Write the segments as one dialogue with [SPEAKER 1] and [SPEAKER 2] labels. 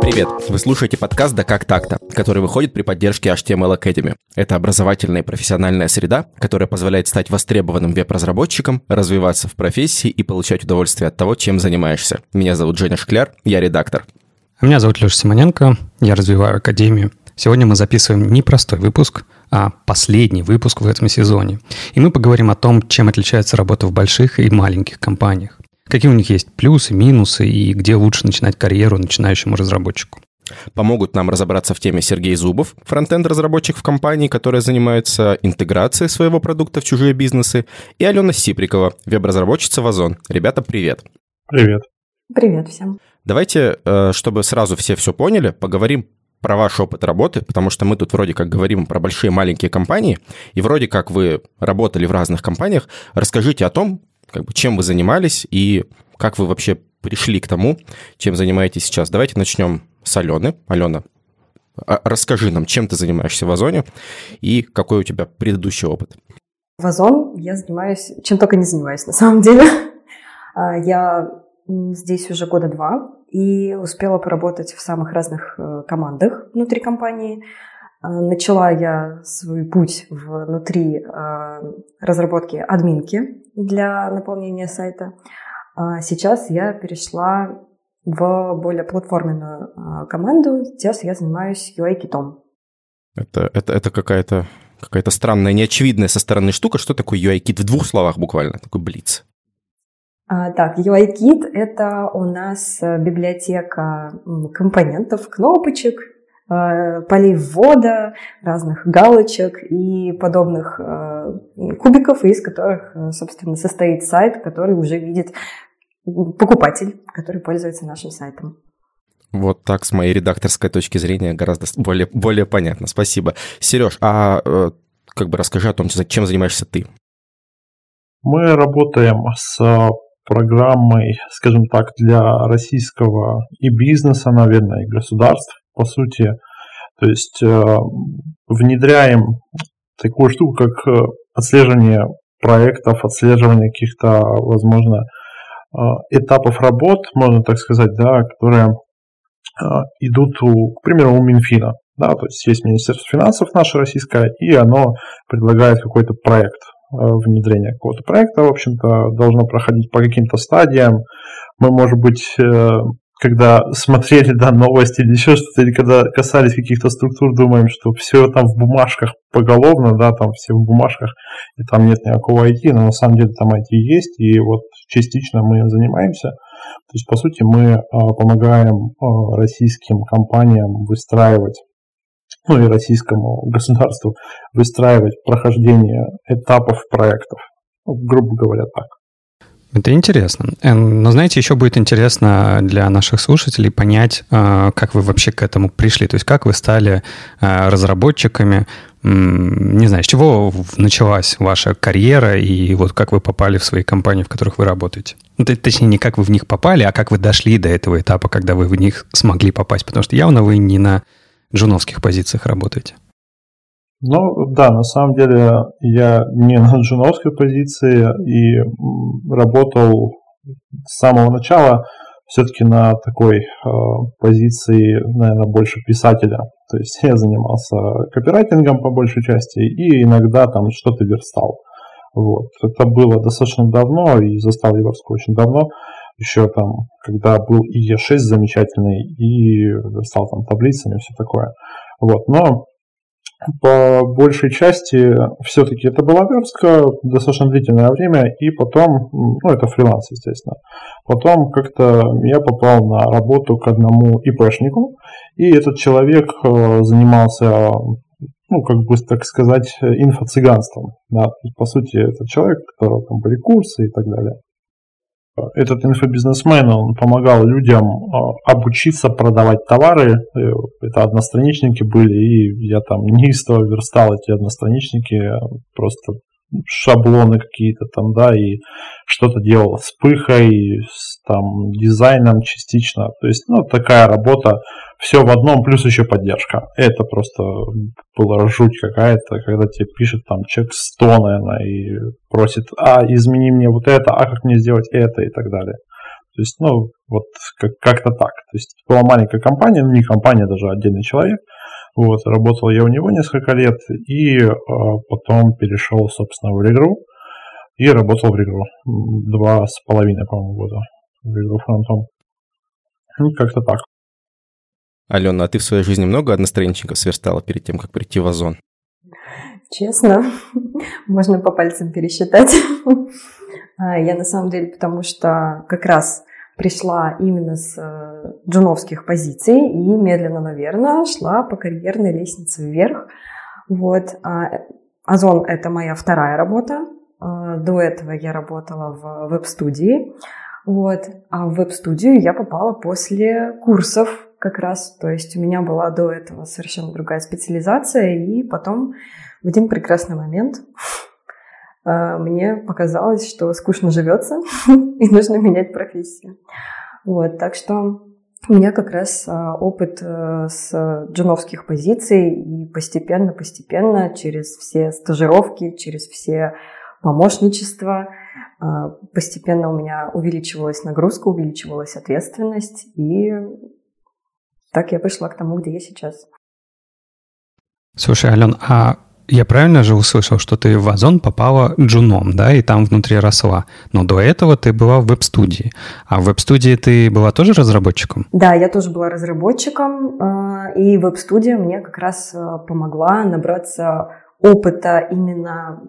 [SPEAKER 1] Привет! Вы слушаете подкаст «Да как так-то», который выходит при поддержке HTML Academy. Это образовательная и профессиональная среда, которая позволяет стать востребованным веб-разработчиком, развиваться в профессии и получать удовольствие от того, чем занимаешься. Меня зовут Женя Шкляр, я редактор.
[SPEAKER 2] Меня зовут Леша Симоненко, я развиваю Академию. Сегодня мы записываем не простой выпуск, а последний выпуск в этом сезоне. И мы поговорим о том, чем отличается работа в больших и маленьких компаниях. Какие у них есть плюсы, минусы и где лучше начинать карьеру начинающему разработчику.
[SPEAKER 1] Помогут нам разобраться в теме Сергей Зубов, фронтенд-разработчик в компании, которая занимается интеграцией своего продукта в чужие бизнесы, и Алена Сиприкова, веб-разработчица в Озон. Ребята, привет.
[SPEAKER 3] Привет.
[SPEAKER 4] Привет всем.
[SPEAKER 1] Давайте, э, чтобы сразу все все поняли, поговорим про ваш опыт работы, потому что мы тут вроде как говорим про большие и маленькие компании, и вроде как вы работали в разных компаниях. Расскажите о том, как бы, чем вы занимались и как вы вообще пришли к тому, чем занимаетесь сейчас. Давайте начнем с Алены. Алена, а, расскажи нам, чем ты занимаешься в Озоне и какой у тебя предыдущий опыт.
[SPEAKER 4] В Озон я занимаюсь, чем только не занимаюсь на самом деле. А, я здесь уже года два и успела поработать в самых разных э, командах внутри компании. А, начала я свой путь внутри разработки админки для наполнения сайта. Сейчас я перешла в более платформенную команду. Сейчас я занимаюсь UI-китом.
[SPEAKER 1] Это, это, это какая-то какая-то странная, неочевидная со стороны штука. Что такое UI-кит? В двух словах буквально, такой блиц.
[SPEAKER 4] А, так, UIKit – это у нас э, библиотека компонентов, кнопочек, полей ввода, разных галочек и подобных э, кубиков, из которых, собственно, состоит сайт, который уже видит покупатель, который пользуется нашим сайтом.
[SPEAKER 1] Вот так с моей редакторской точки зрения гораздо более, более понятно. Спасибо. Сереж, а как бы расскажи о том, чем занимаешься ты.
[SPEAKER 3] Мы работаем с программой, скажем так, для российского и бизнеса, наверное, и государств, по сути. То есть э, внедряем такую штуку, как э, отслеживание проектов, отслеживание каких-то, возможно, э, этапов работ, можно так сказать, да, которые идут, у, к примеру, у Минфина. Да, то есть есть Министерство финансов наше российское, и оно предлагает какой-то проект. Внедрения какого-то проекта, в общем-то, должно проходить по каким-то стадиям. Мы, может быть, когда смотрели да, новости или еще что-то, или когда касались каких-то структур, думаем, что все там в бумажках поголовно, да, там все в бумажках, и там нет никакого IT, но на самом деле там IT есть, и вот частично мы занимаемся. То есть, по сути, мы а, помогаем а, российским компаниям выстраивать ну и российскому государству выстраивать прохождение этапов проектов, грубо говоря, так.
[SPEAKER 2] Это интересно. Но знаете, еще будет интересно для наших слушателей понять, а, как вы вообще к этому пришли. То есть как вы стали а, разработчиками, не знаю, с чего началась ваша карьера и вот как вы попали в свои компании, в которых вы работаете. Ну, точнее, не как вы в них попали, а как вы дошли до этого этапа, когда вы в них смогли попасть. Потому что явно вы не на джуновских позициях работаете?
[SPEAKER 3] Ну, да, на самом деле я не на джуновской позиции и работал с самого начала все-таки на такой э, позиции, наверное, больше писателя. То есть я занимался копирайтингом по большей части и иногда там что-то верстал. Вот. Это было достаточно давно и застал я очень давно еще там, когда был и E6 замечательный, и стал там таблицами и все такое. Вот, но по большей части все-таки это была верстка достаточно длительное время, и потом, ну это фриланс, естественно, потом как-то я попал на работу к одному ИПшнику, и этот человек э, занимался ну, как бы, так сказать, инфо-цыганством. Да. По сути, это человек, у которого там были курсы и так далее этот инфобизнесмен, он помогал людям а, обучиться продавать товары. Э, это одностраничники были, и я там неистово верстал эти одностраничники, просто шаблоны какие-то там, да, и что-то делал с пыхой, с там дизайном частично. То есть, ну, такая работа, все в одном, плюс еще поддержка. Это просто была жуть какая-то, когда тебе пишет там человек 100, наверное, и просит, а, измени мне вот это, а как мне сделать это и так далее. То есть, ну, вот как- как-то так. То есть, была маленькая компания, ну, не компания, даже отдельный человек. Вот, работал я у него несколько лет, и э, потом перешел, собственно, в игру и работал в игру. Два с половиной, по-моему, года в игру фронтом. Ну, как-то так.
[SPEAKER 1] Алена, а ты в своей жизни много одностраничников сверстала перед тем, как прийти в Озон?
[SPEAKER 4] Честно, можно по пальцам пересчитать. А, я на самом деле, потому что как раз пришла именно с э, джуновских позиций и медленно, наверное, шла по карьерной лестнице вверх. Вот. А, Озон – это моя вторая работа. А, до этого я работала в веб-студии. Вот. А в веб-студию я попала после курсов как раз. То есть у меня была до этого совершенно другая специализация, и потом в один прекрасный момент мне показалось, что скучно живется и нужно менять профессию. Вот, так что у меня как раз а, опыт э, с джуновских позиций и постепенно-постепенно через все стажировки, через все помощничества а, постепенно у меня увеличивалась нагрузка, увеличивалась ответственность, и так я пришла к тому, где я сейчас.
[SPEAKER 2] Слушай, Ален, а я правильно же услышал, что ты в Озон попала джуном, да, и там внутри росла. Но до этого ты была в веб-студии. А в веб-студии ты была тоже разработчиком?
[SPEAKER 4] Да, я тоже была разработчиком. А, и веб-студия мне как раз а, помогла набраться опыта именно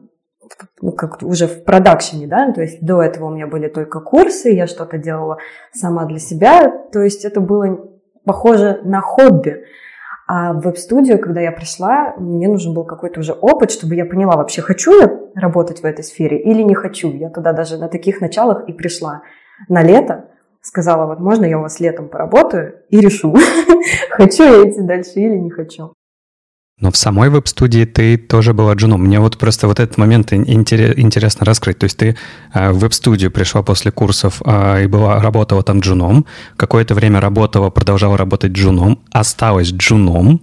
[SPEAKER 4] ну, как уже в продакшене, да, то есть до этого у меня были только курсы, я что-то делала сама для себя, то есть это было похоже на хобби. А в веб-студию, когда я пришла, мне нужен был какой-то уже опыт, чтобы я поняла, вообще хочу я работать в этой сфере или не хочу. Я туда даже на таких началах и пришла на лето, сказала, вот можно я у вас летом поработаю и решу, хочу я идти дальше или не хочу.
[SPEAKER 2] Но в самой веб-студии ты тоже была джуном. Мне вот просто вот этот момент интересно раскрыть. То есть ты э, в веб-студию пришла после курсов э, и была, работала там джуном, какое-то время работала, продолжала работать джуном, осталась джуном,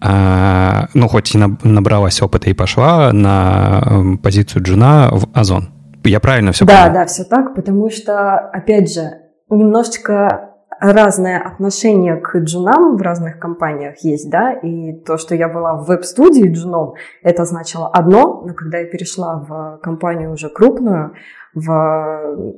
[SPEAKER 2] э, ну, хоть и набралась опыта и пошла на эм, позицию джуна в Озон. Я правильно все
[SPEAKER 4] да,
[SPEAKER 2] понял?
[SPEAKER 4] Да, да, все так, потому что, опять же, немножечко разное отношение к джунам в разных компаниях есть, да, и то, что я была в веб-студии джуном, это значило одно, но когда я перешла в компанию уже крупную, в...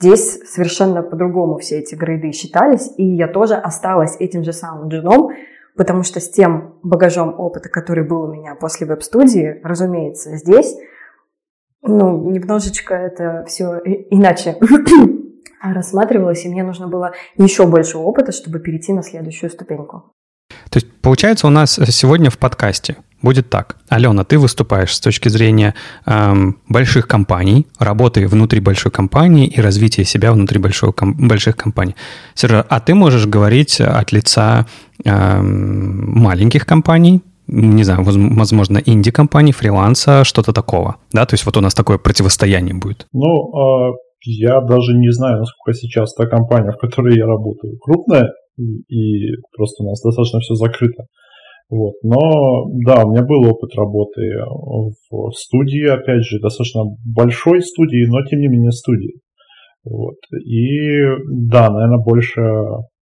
[SPEAKER 4] здесь совершенно по-другому все эти грейды считались, и я тоже осталась этим же самым джуном, потому что с тем багажом опыта, который был у меня после веб-студии, разумеется, здесь, ну, немножечко это все иначе рассматривалось, и мне нужно было еще больше опыта, чтобы перейти на следующую ступеньку.
[SPEAKER 2] То есть, получается, у нас сегодня в подкасте будет так. Алена, ты выступаешь с точки зрения эм, больших компаний, работы внутри большой компании и развития себя внутри большой, ком, больших компаний. Сержа, а ты можешь говорить от лица эм, маленьких компаний, не знаю, возможно, инди-компаний, фриланса, что-то такого, да? То есть вот у нас такое противостояние будет.
[SPEAKER 3] Ну, а, я даже не знаю, насколько сейчас та компания, в которой я работаю, крупная, и просто у нас достаточно все закрыто. Вот. Но да, у меня был опыт работы в студии, опять же, достаточно большой студии, но тем не менее студии. Вот. И да, наверное, больше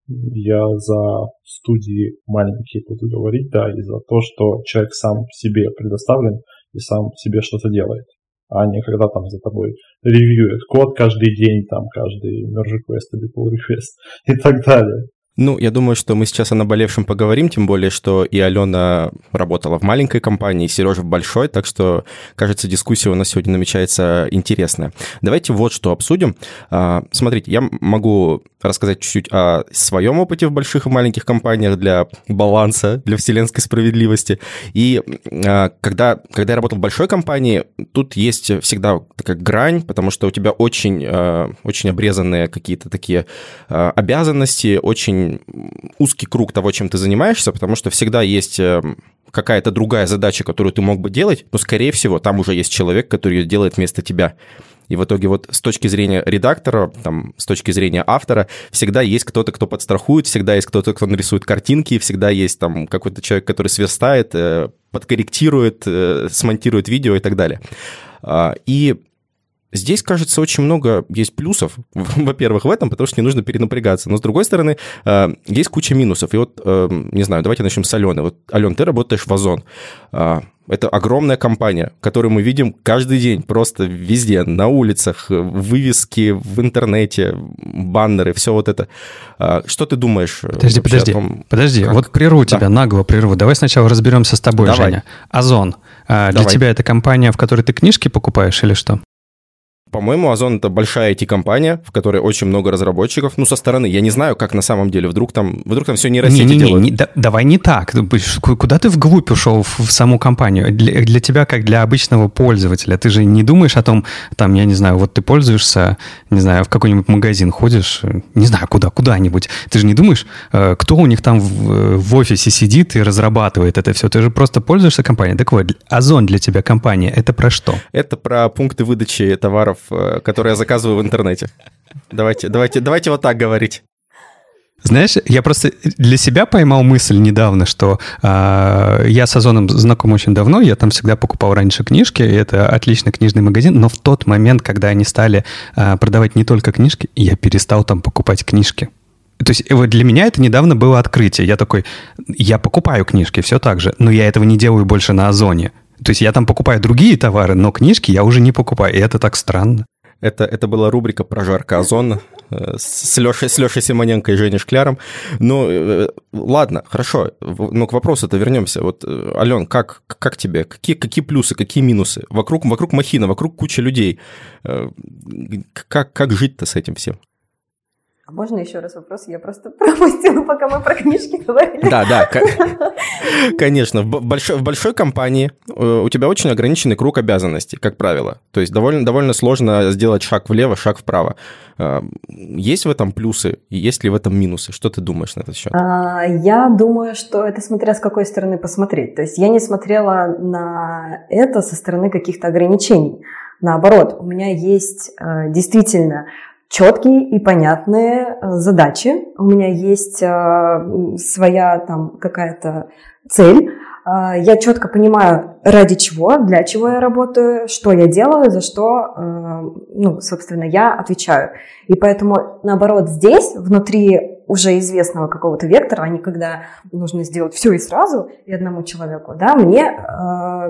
[SPEAKER 3] я за студии маленькие буду говорить, да, и за то, что человек сам себе предоставлен и сам себе что-то делает а не когда там за тобой ревьюет код каждый день, там каждый merge request или pull request и так далее.
[SPEAKER 1] Ну, я думаю, что мы сейчас о наболевшем поговорим, тем более, что и Алена работала в маленькой компании, и Сережа в большой, так что, кажется, дискуссия у нас сегодня намечается интересная. Давайте вот что обсудим. А, смотрите, я могу рассказать чуть-чуть о своем опыте в больших и маленьких компаниях для баланса, для вселенской справедливости. И а, когда, когда я работал в большой компании, тут есть всегда такая грань, потому что у тебя очень, а, очень обрезанные какие-то такие обязанности, очень узкий круг того, чем ты занимаешься, потому что всегда есть э, какая-то другая задача, которую ты мог бы делать, но, скорее всего, там уже есть человек, который ее делает вместо тебя. И в итоге вот с точки зрения редактора, там, с точки зрения автора, всегда есть кто-то, кто подстрахует, всегда есть кто-то, кто нарисует картинки, всегда есть там какой-то человек, который сверстает, э, подкорректирует, э, смонтирует видео и так далее. А, и Здесь, кажется, очень много есть плюсов, во-первых, в этом, потому что не нужно перенапрягаться. Но, с другой стороны, э, есть куча минусов. И вот, э, не знаю, давайте начнем с Алены. Вот, Ален, ты работаешь в Озон. А, это огромная компания, которую мы видим каждый день, просто везде, на улицах, вывески в интернете, баннеры, все вот это. Что ты думаешь?
[SPEAKER 2] Подожди, подожди, том, подожди. Как... Вот прерву да. тебя, нагло прерву. Давай сначала разберемся с тобой, Давай. Женя. Озон. А, для тебя это компания, в которой ты книжки покупаешь или что?
[SPEAKER 1] По-моему, Озон это большая IT-компания, в которой очень много разработчиков. Ну, со стороны. Я не знаю, как на самом деле. Вдруг там, вдруг там все нейросети не, не, делают. Не,
[SPEAKER 2] да, давай не так. Куда ты вглубь ушел в, в саму компанию? Для, для тебя, как для обычного пользователя, ты же не думаешь о том, там, я не знаю, вот ты пользуешься, не знаю, в какой-нибудь магазин ходишь, не знаю, куда, куда-нибудь. Ты же не думаешь, э, кто у них там в, в офисе сидит и разрабатывает это все. Ты же просто пользуешься компанией. Так вот, Озон для тебя компания, это про что?
[SPEAKER 1] Это про пункты выдачи товаров Э, которые я заказываю в интернете. Давайте, давайте, давайте вот так говорить.
[SPEAKER 2] Знаешь, я просто для себя поймал мысль недавно, что э, я с Озоном знаком очень давно, я там всегда покупал раньше книжки, и это отличный книжный магазин, но в тот момент, когда они стали э, продавать не только книжки, я перестал там покупать книжки. То есть вот для меня это недавно было открытие. Я такой, я покупаю книжки все так же, но я этого не делаю больше на Озоне. То есть я там покупаю другие товары, но книжки я уже не покупаю, и это так странно.
[SPEAKER 1] Это, это была рубрика «Прожарка озона» э, с Лешей, с Лешей Симоненко и Женей Шкляром. Ну, э, ладно, хорошо, но к вопросу-то вернемся. Вот, э, Ален, как, как тебе? Какие, какие плюсы, какие минусы? Вокруг, вокруг махина, вокруг куча людей. Как, как жить-то с этим всем?
[SPEAKER 4] А можно еще раз вопрос? Я просто пропустила, пока мы про книжки говорили.
[SPEAKER 1] Да, да, конечно. В большой, в большой компании э, у тебя очень ограниченный круг обязанностей, как правило. То есть довольно, довольно сложно сделать шаг влево, шаг вправо. Э, есть в этом плюсы, есть ли в этом минусы? Что ты думаешь на этот счет?
[SPEAKER 4] А, я думаю, что это смотря с какой стороны посмотреть. То есть я не смотрела на это со стороны каких-то ограничений. Наоборот, у меня есть э, действительно четкие и понятные э, задачи. У меня есть э, своя там какая-то цель. Э, я четко понимаю, ради чего, для чего я работаю, что я делаю, за что, ну, собственно, я отвечаю. И поэтому, наоборот, здесь, внутри уже известного какого-то вектора, а не когда нужно сделать все и сразу, и одному человеку, да, мне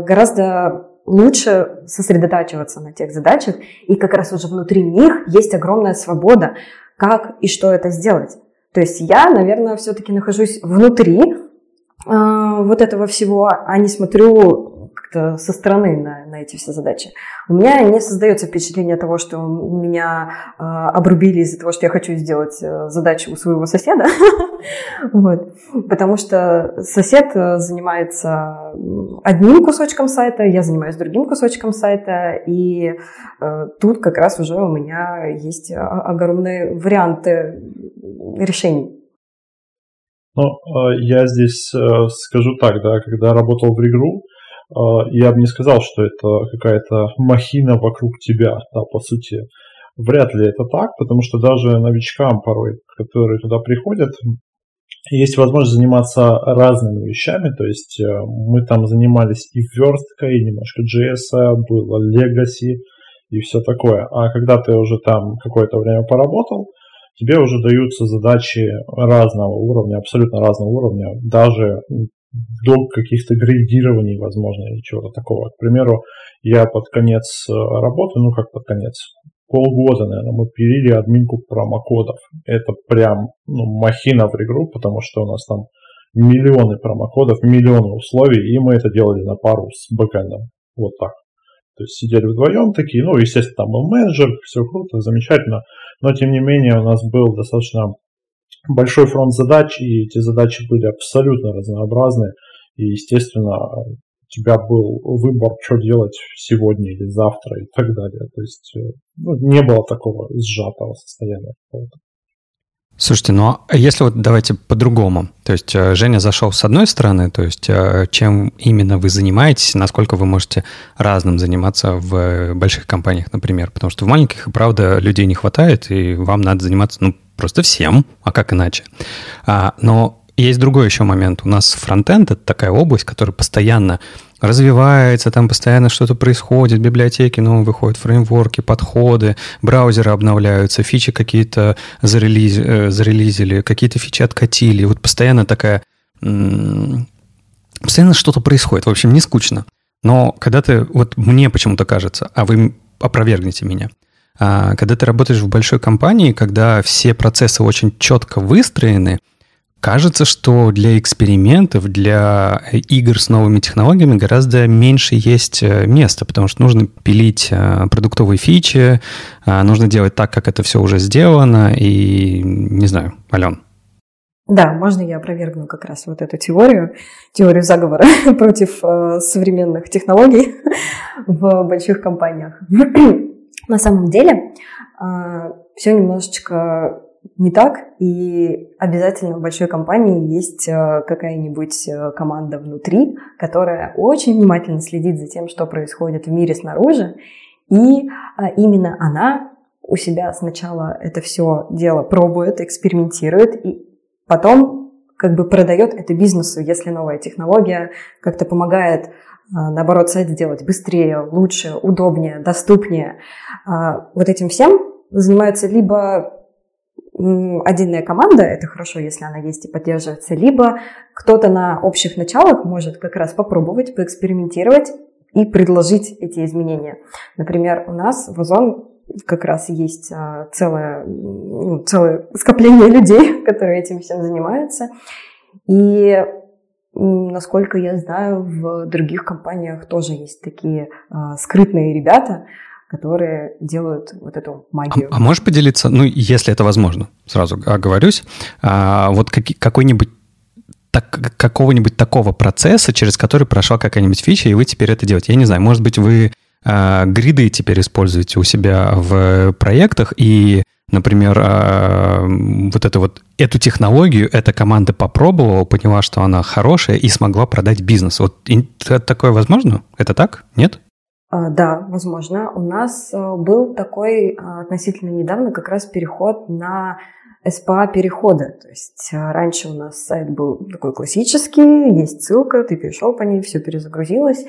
[SPEAKER 4] гораздо лучше сосредотачиваться на тех задачах, и как раз уже внутри них есть огромная свобода, как и что это сделать. То есть я, наверное, все-таки нахожусь внутри э, вот этого всего, а не смотрю как-то со стороны на, на эти все задачи. У меня не создается впечатление того, что меня э, обрубили из-за того, что я хочу сделать э, задачу у своего соседа. вот. Потому что сосед э, занимается одним кусочком сайта, я занимаюсь другим кусочком сайта, и э, тут как раз уже у меня есть огромные варианты решений.
[SPEAKER 3] Ну, э, я здесь э, скажу так, да, когда работал в Регру, я бы не сказал, что это какая-то махина вокруг тебя, да, по сути. Вряд ли это так, потому что даже новичкам порой, которые туда приходят, есть возможность заниматься разными вещами, то есть э, мы там занимались и версткой, и немножко JS, было Legacy и все такое. А когда ты уже там какое-то время поработал, тебе уже даются задачи разного уровня, абсолютно разного уровня, даже до каких-то градирований, возможно, или чего-то такого. К примеру, я под конец э, работы, ну как под конец, полгода, наверное, мы пилили админку промокодов. Это прям ну, махина в игру, потому что у нас там миллионы промокодов, миллионы условий, и мы это делали на пару с бэкэндом. Вот так. То есть сидели вдвоем такие, ну, естественно, там был менеджер, все круто, замечательно, но тем не менее у нас был достаточно большой фронт задач, и эти задачи были абсолютно разнообразны. И, естественно, у тебя был выбор, что делать сегодня или завтра и так далее. То есть э, ну, не было такого сжатого состояния.
[SPEAKER 2] Слушайте, ну а если вот давайте по-другому. То есть э, Женя зашел с одной стороны, то есть э, чем именно вы занимаетесь, насколько вы можете разным заниматься в больших компаниях, например. Потому что в маленьких, правда, людей не хватает, и вам надо заниматься, ну, просто всем, а как иначе. А, но есть другой еще момент. У нас фронтенд — это такая область, которая постоянно развивается, там постоянно что-то происходит, библиотеки новые выходят, фреймворки, подходы, браузеры обновляются, фичи какие-то зарелиз, э, зарелизили, какие-то фичи откатили. Вот постоянно такая... Постоянно что-то происходит. В общем, не скучно. Но когда ты... Вот мне почему-то кажется, а вы опровергните меня – когда ты работаешь в большой компании, когда все процессы очень четко выстроены, кажется, что для экспериментов, для игр с новыми технологиями гораздо меньше есть э, места, потому что нужно пилить э, продуктовые фичи, а, нужно делать так, как это все уже сделано, и не знаю, Ален.
[SPEAKER 4] Да, можно я опровергну как раз вот эту теорию, теорию заговора против э, современных технологий в больших компаниях. На самом деле а, все немножечко не так, и обязательно в большой компании есть а, какая-нибудь а, команда внутри, которая очень внимательно следит за тем, что происходит в мире снаружи, и именно она у себя сначала это все дело пробует, экспериментирует, и потом как бы продает это бизнесу, если новая технология как-то помогает наоборот, сайт сделать быстрее, лучше, удобнее, доступнее. А, вот этим всем занимается либо отдельная команда, это хорошо, если она есть и поддерживается, либо кто-то на общих началах может как раз попробовать, поэкспериментировать и предложить эти изменения. Например, у нас в Озон как раз есть а, целое, ну, целое скопление людей, которые этим всем занимаются. И Насколько я знаю, в других компаниях тоже есть такие а, скрытные ребята, которые делают вот эту магию.
[SPEAKER 2] А, а можешь поделиться, ну, если это возможно, сразу оговорюсь, а, вот как, какой-нибудь так, какого-нибудь такого процесса, через который прошла какая-нибудь фича, и вы теперь это делаете. Я не знаю, может быть, вы а, гриды теперь используете у себя в проектах, и Например, а, вот эту вот эту технологию эта команда попробовала, поняла, что она хорошая и смогла продать бизнес. Вот такое возможно? Это так? Нет?
[SPEAKER 4] А, да, возможно. У нас э, был такой а, относительно недавно как раз переход на СПА перехода. То есть раньше у нас сайт был такой классический, есть ссылка, ты перешел по ней, все перезагрузилось.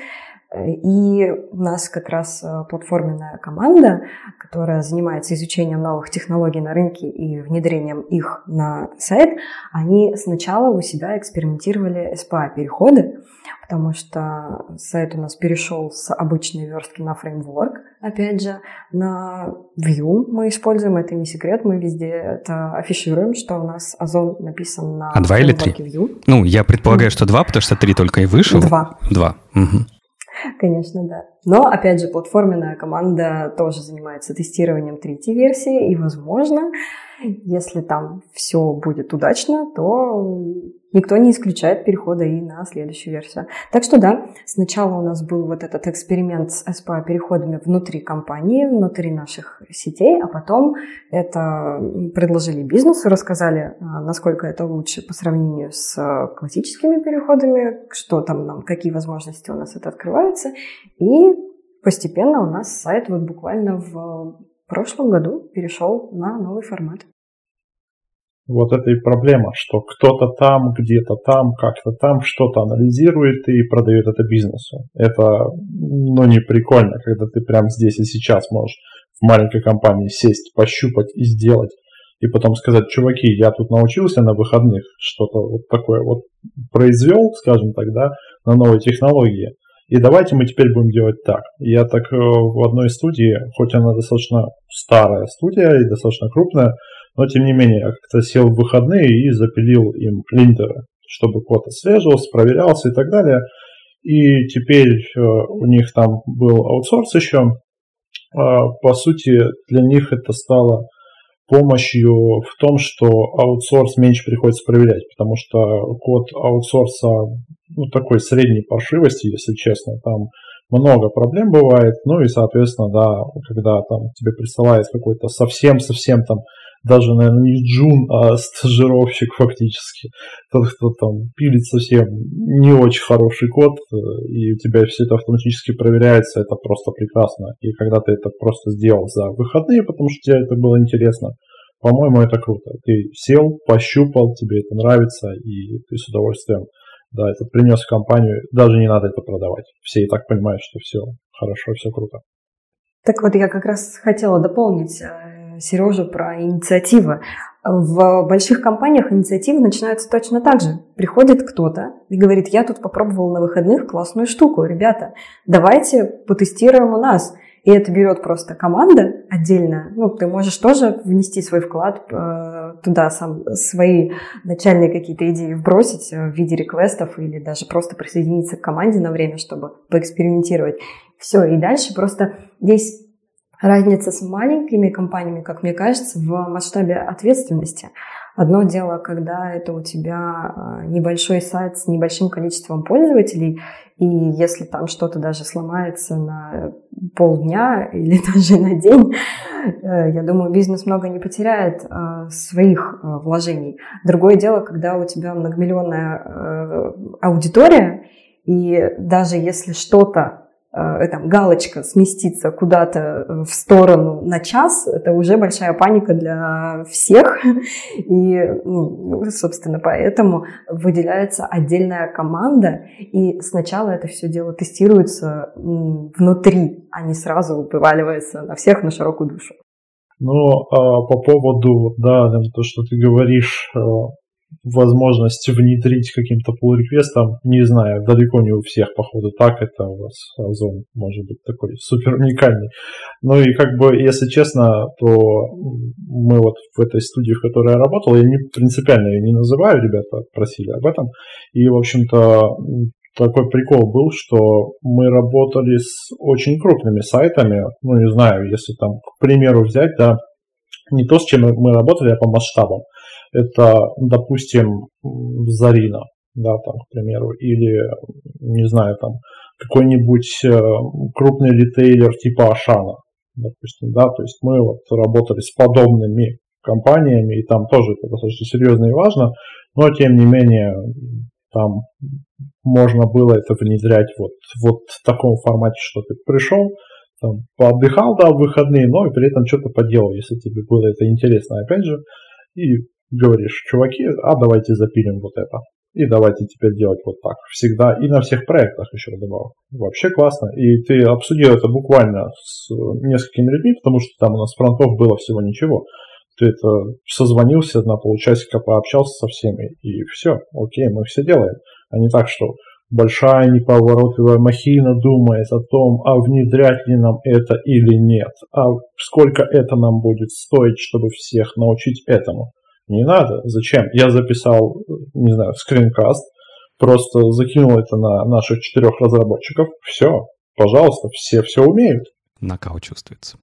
[SPEAKER 4] И у нас как раз э, платформенная команда, которая занимается изучением новых технологий на рынке и внедрением их на сайт, они сначала у себя экспериментировали SPA-переходы, потому что сайт у нас перешел с обычной верстки на фреймворк, опять же, на Vue мы используем, это не секрет, мы везде это афишируем, что у нас Озон написан на
[SPEAKER 2] А два или три? Vue. Ну, я предполагаю, что два, потому что три только и вышел.
[SPEAKER 4] Два.
[SPEAKER 2] Два. Угу.
[SPEAKER 4] Конечно, да. Но, опять же, платформенная команда тоже занимается тестированием третьей версии, и, возможно, если там все будет удачно, то никто не исключает перехода и на следующую версию. Так что да, сначала у нас был вот этот эксперимент с SPA переходами внутри компании, внутри наших сетей, а потом это предложили бизнесу, рассказали, а, насколько это лучше по сравнению с классическими переходами, что там нам, какие возможности у нас это открывается, и постепенно у нас сайт вот буквально в прошлом году перешел на новый формат.
[SPEAKER 3] Вот это и проблема, что кто-то там, где-то там, как-то там что-то анализирует и продает это бизнесу. Это, ну, не прикольно, когда ты прямо здесь и сейчас можешь в маленькой компании сесть, пощупать и сделать, и потом сказать, чуваки, я тут научился на выходных что-то вот такое вот произвел, скажем так, да, на новой технологии. И давайте мы теперь будем делать так. Я так э, в одной студии, хоть она достаточно старая студия и достаточно крупная, но тем не менее я как-то сел в выходные и запилил им линтеры, чтобы код отслеживался, проверялся и так далее. И теперь э, у них там был аутсорс еще. А, по сути, для них это стало помощью в том, что аутсорс меньше приходится проверять, потому что код аутсорса ну, такой средней паршивости, если честно, там много проблем бывает, ну и, соответственно, да, когда там тебе присылает какой-то совсем-совсем там даже, наверное, не джун, а стажировщик фактически. Тот, кто там пилит совсем не очень хороший код, э, и у тебя все это автоматически проверяется, это просто прекрасно. И когда ты это просто сделал за выходные, потому что тебе это было интересно, по-моему, это круто. Ты сел, пощупал, тебе это нравится, и ты с удовольствием Да, это принес в компанию, даже не надо это продавать. Все и так понимают, что все хорошо, все круто.
[SPEAKER 4] Так вот, я как раз хотела дополнить э, Сережу про инициативы. В больших компаниях инициативы начинаются точно так же. Приходит кто-то и говорит, я тут попробовал на выходных классную штуку, ребята, давайте потестируем у нас. И это берет просто команда отдельно. Ну, ты можешь тоже внести свой вклад э, туда, сам свои начальные какие-то идеи вбросить в виде реквестов или даже просто присоединиться к команде на время, чтобы поэкспериментировать. Все, и дальше просто здесь разница с маленькими компаниями, как мне кажется, в масштабе ответственности. Одно дело, когда это у тебя а, небольшой сайт с небольшим количеством пользователей, и если там что-то даже сломается на полдня или даже на день, э, я думаю, бизнес много не потеряет а, своих а, вложений. Другое дело, когда у тебя многомиллионная э, аудитория, и даже если что-то там, галочка сместиться куда-то э, в сторону на час, это уже большая паника для всех. И, ну, собственно, поэтому выделяется отдельная команда, и сначала это все дело тестируется внутри, а не сразу вываливается на всех на широкую душу.
[SPEAKER 3] Ну, а по поводу, да, то, что ты говоришь, э, возможность внедрить каким-то pull реквестом. Не знаю, далеко не у всех, походу, так это у вас Озон может быть такой супер уникальный. Ну и как бы, если честно, то мы вот в этой студии, в которой я работал, я не принципиально ее не называю, ребята просили об этом, и, в общем-то, такой прикол был, что мы работали с очень крупными сайтами, ну, не знаю, если там, к примеру, взять, да, не то, с чем мы работали, а по масштабам это, допустим, Зарина, да, там, к примеру, или, не знаю, там, какой-нибудь э, крупный ритейлер типа Ашана, допустим, да, то есть мы вот работали с подобными компаниями, и там тоже это достаточно серьезно и важно, но тем не менее там можно было это внедрять вот, вот в таком формате, что ты пришел, там, поотдыхал, да, в выходные, но и при этом что-то поделал, если тебе было это интересно, опять же, и говоришь, чуваки, а давайте запилим вот это. И давайте теперь делать вот так. Всегда. И на всех проектах еще добавил. Вообще классно. И ты обсудил это буквально с несколькими людьми, потому что там у нас фронтов было всего ничего. Ты это созвонился на полчасика, пообщался со всеми, и все, окей, мы все делаем. А не так, что большая неповоротливая махина думает о том, а внедрять ли нам это или нет, а сколько это нам будет стоить, чтобы всех научить этому. Не надо. Зачем? Я записал, не знаю, скринкаст, просто закинул это на наших четырех разработчиков. Все, пожалуйста, все все умеют.
[SPEAKER 2] Накал чувствуется.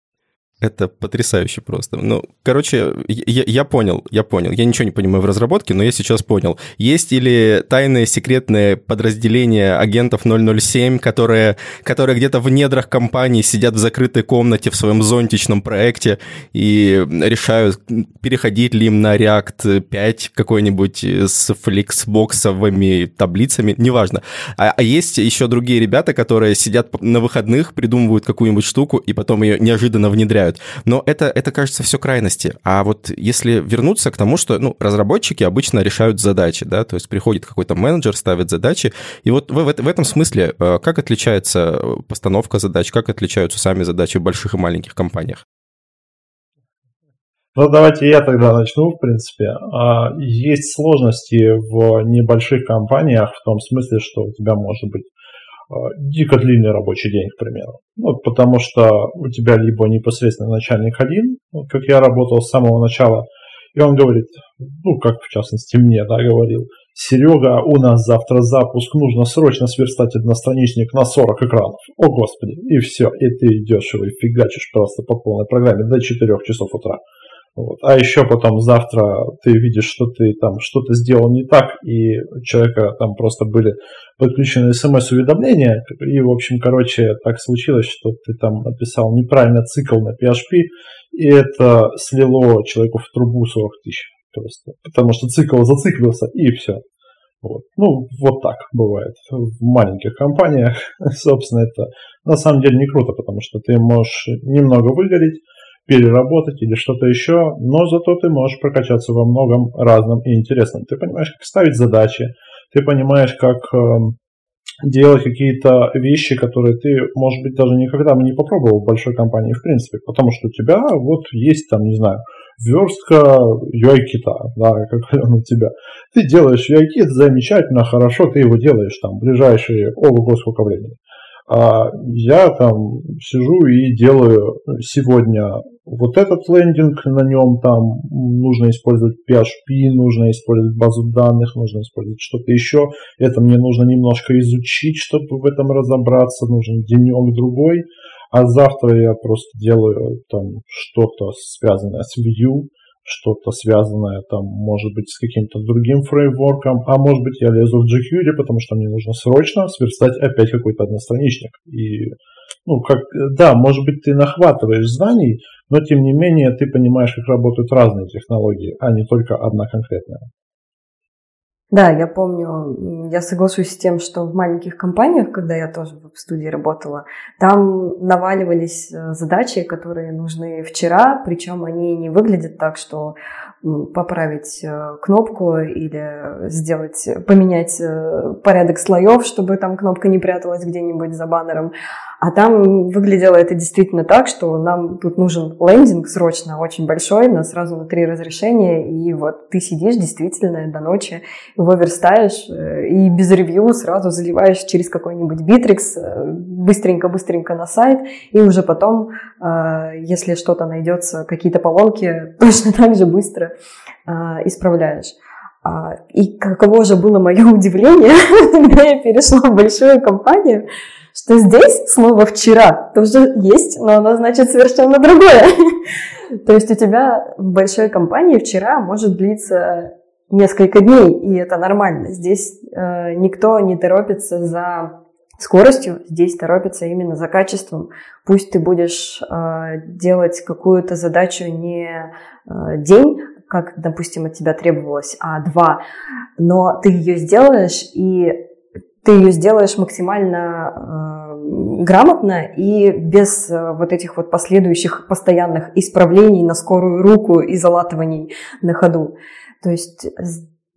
[SPEAKER 1] Это потрясающе просто. Ну, короче, я, я понял, я понял. Я ничего не понимаю в разработке, но я сейчас понял. Есть или тайные секретные подразделения агентов 007, которые, которые где-то в недрах компании сидят в закрытой комнате в своем зонтичном проекте и решают, переходить ли им на React 5 какой-нибудь с фликсбоксовыми таблицами, неважно. А, а есть еще другие ребята, которые сидят на выходных, придумывают какую-нибудь штуку и потом ее неожиданно внедряют решают. Но это, это кажется, все крайности. А вот если вернуться к тому, что ну, разработчики обычно решают задачи, да, то есть приходит какой-то менеджер, ставит задачи, и вот в, в, в этом смысле э, как отличается постановка задач, как отличаются сами задачи в больших и маленьких компаниях?
[SPEAKER 3] Ну, давайте я тогда начну, в принципе. А, есть сложности в небольших компаниях в том смысле, что у тебя может быть Э, дико длинный рабочий день, к примеру. Ну, потому что у тебя либо непосредственно начальник один, вот как я работал с самого начала, и он говорит, ну, как в частности мне, да, говорил, Серега, у нас завтра запуск, нужно срочно сверстать одностраничник на 40 экранов. О, Господи, и все, и ты идешь его и фигачишь просто по полной программе до 4 часов утра. Вот. А еще потом завтра ты видишь, что ты там что-то сделал не так, и у человека там просто были подключены смс-уведомления, и, в общем, короче, так случилось, что ты там написал неправильно цикл на PHP, и это слило человеку в трубу 40 тысяч просто, потому что цикл зациклился, и все. Вот. Ну, вот так бывает в маленьких компаниях. Собственно, это на самом деле не круто, потому что ты можешь немного выгореть, переработать или что-то еще, но зато ты можешь прокачаться во многом разном и интересном. Ты понимаешь, как ставить задачи, ты понимаешь, как эм, делать какие-то вещи, которые ты, может быть, даже никогда бы не попробовал в большой компании в принципе, потому что у тебя вот есть там, не знаю, верстка UI-кита, да, как он у тебя. Ты делаешь UI-кит замечательно, хорошо, ты его делаешь там ближайшие, ого, сколько времени. А я там сижу и делаю сегодня вот этот лендинг, на нем там нужно использовать PHP, нужно использовать базу данных, нужно использовать что-то еще. Это мне нужно немножко изучить, чтобы в этом разобраться, нужен денек другой. А завтра я просто делаю там что-то связанное с Vue, что-то связанное там, может быть, с каким-то другим фреймворком, а может быть, я лезу в jQuery, потому что мне нужно срочно сверстать опять какой-то одностраничник. И, ну, как, да, может быть, ты нахватываешь знаний, но, тем не менее, ты понимаешь, как работают разные технологии, а не только одна конкретная.
[SPEAKER 4] Да, я помню, я соглашусь с тем, что в маленьких компаниях, когда я тоже в студии работала, там наваливались э, задачи, которые нужны вчера, причем они не выглядят так, что поправить э, кнопку или сделать, поменять э, порядок слоев, чтобы там кнопка не пряталась где-нибудь за баннером. А там выглядело это действительно так, что нам тут нужен лендинг срочно, очень большой, на сразу на три разрешения, и вот ты сидишь действительно до ночи, его верстаешь, э, и без ревью сразу заливаешь через какой-нибудь битрикс быстренько-быстренько на сайт, и уже потом, если что-то найдется, какие-то поломки, точно так же быстро исправляешь. А, и каково же было мое удивление, когда я перешла в большую компанию, что здесь слово «вчера» тоже есть, но оно значит совершенно другое. То есть у тебя в большой компании вчера может длиться несколько дней, и это нормально. Здесь э, никто не торопится за скоростью, здесь торопится именно за качеством. Пусть ты будешь э, делать какую-то задачу не э, день, как, допустим, от тебя требовалось, а два, но ты ее сделаешь, и ты ее сделаешь максимально э, грамотно и без э, вот этих вот последующих постоянных исправлений на скорую руку и залатываний на ходу. То есть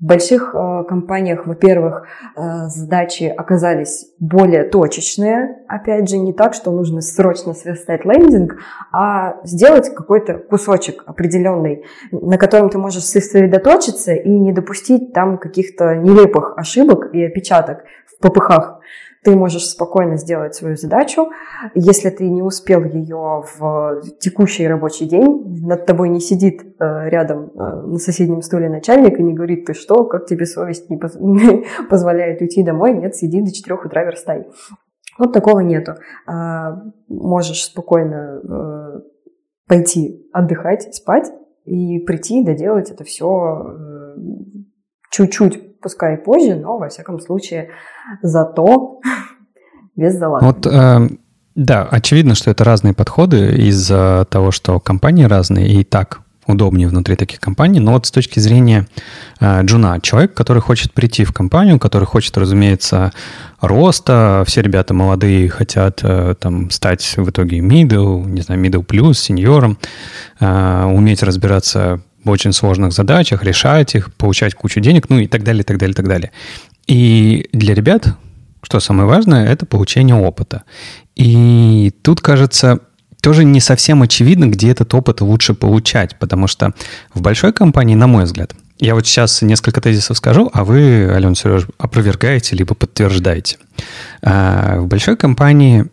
[SPEAKER 4] в больших э, компаниях, во-первых, э, задачи оказались более точечные. Опять же, не так, что нужно срочно сверстать лендинг, а сделать какой-то кусочек определенный, на котором ты можешь сосредоточиться и не допустить там каких-то нелепых ошибок и опечаток в попыхах ты можешь спокойно сделать свою задачу. Если ты не успел ее в текущий рабочий день, над тобой не сидит э, рядом э, на соседнем стуле начальник и не говорит, ты что, как тебе совесть не позволяет уйти домой, нет, сиди до 4 утра верстай. Вот такого нету. А, можешь спокойно э, пойти отдыхать, спать и прийти доделать это все чуть-чуть пускай позже, но во всяком случае зато без залога.
[SPEAKER 2] Вот, э, да, очевидно, что это разные подходы из-за того, что компании разные, и так удобнее внутри таких компаний, но вот с точки зрения э, джуна, человек, который хочет прийти в компанию, который хочет, разумеется, роста, все ребята молодые хотят э, там стать в итоге middle, не знаю, middle plus, сеньором, э, уметь разбираться в очень сложных задачах, решать их, получать кучу денег, ну и так далее, так далее, так далее. И для ребят, что самое важное, это получение опыта. И тут, кажется, тоже не совсем очевидно, где этот опыт лучше получать, потому что в большой компании, на мой взгляд, я вот сейчас несколько тезисов скажу, а вы, Алена Сереж, опровергаете либо подтверждаете. А, в большой компании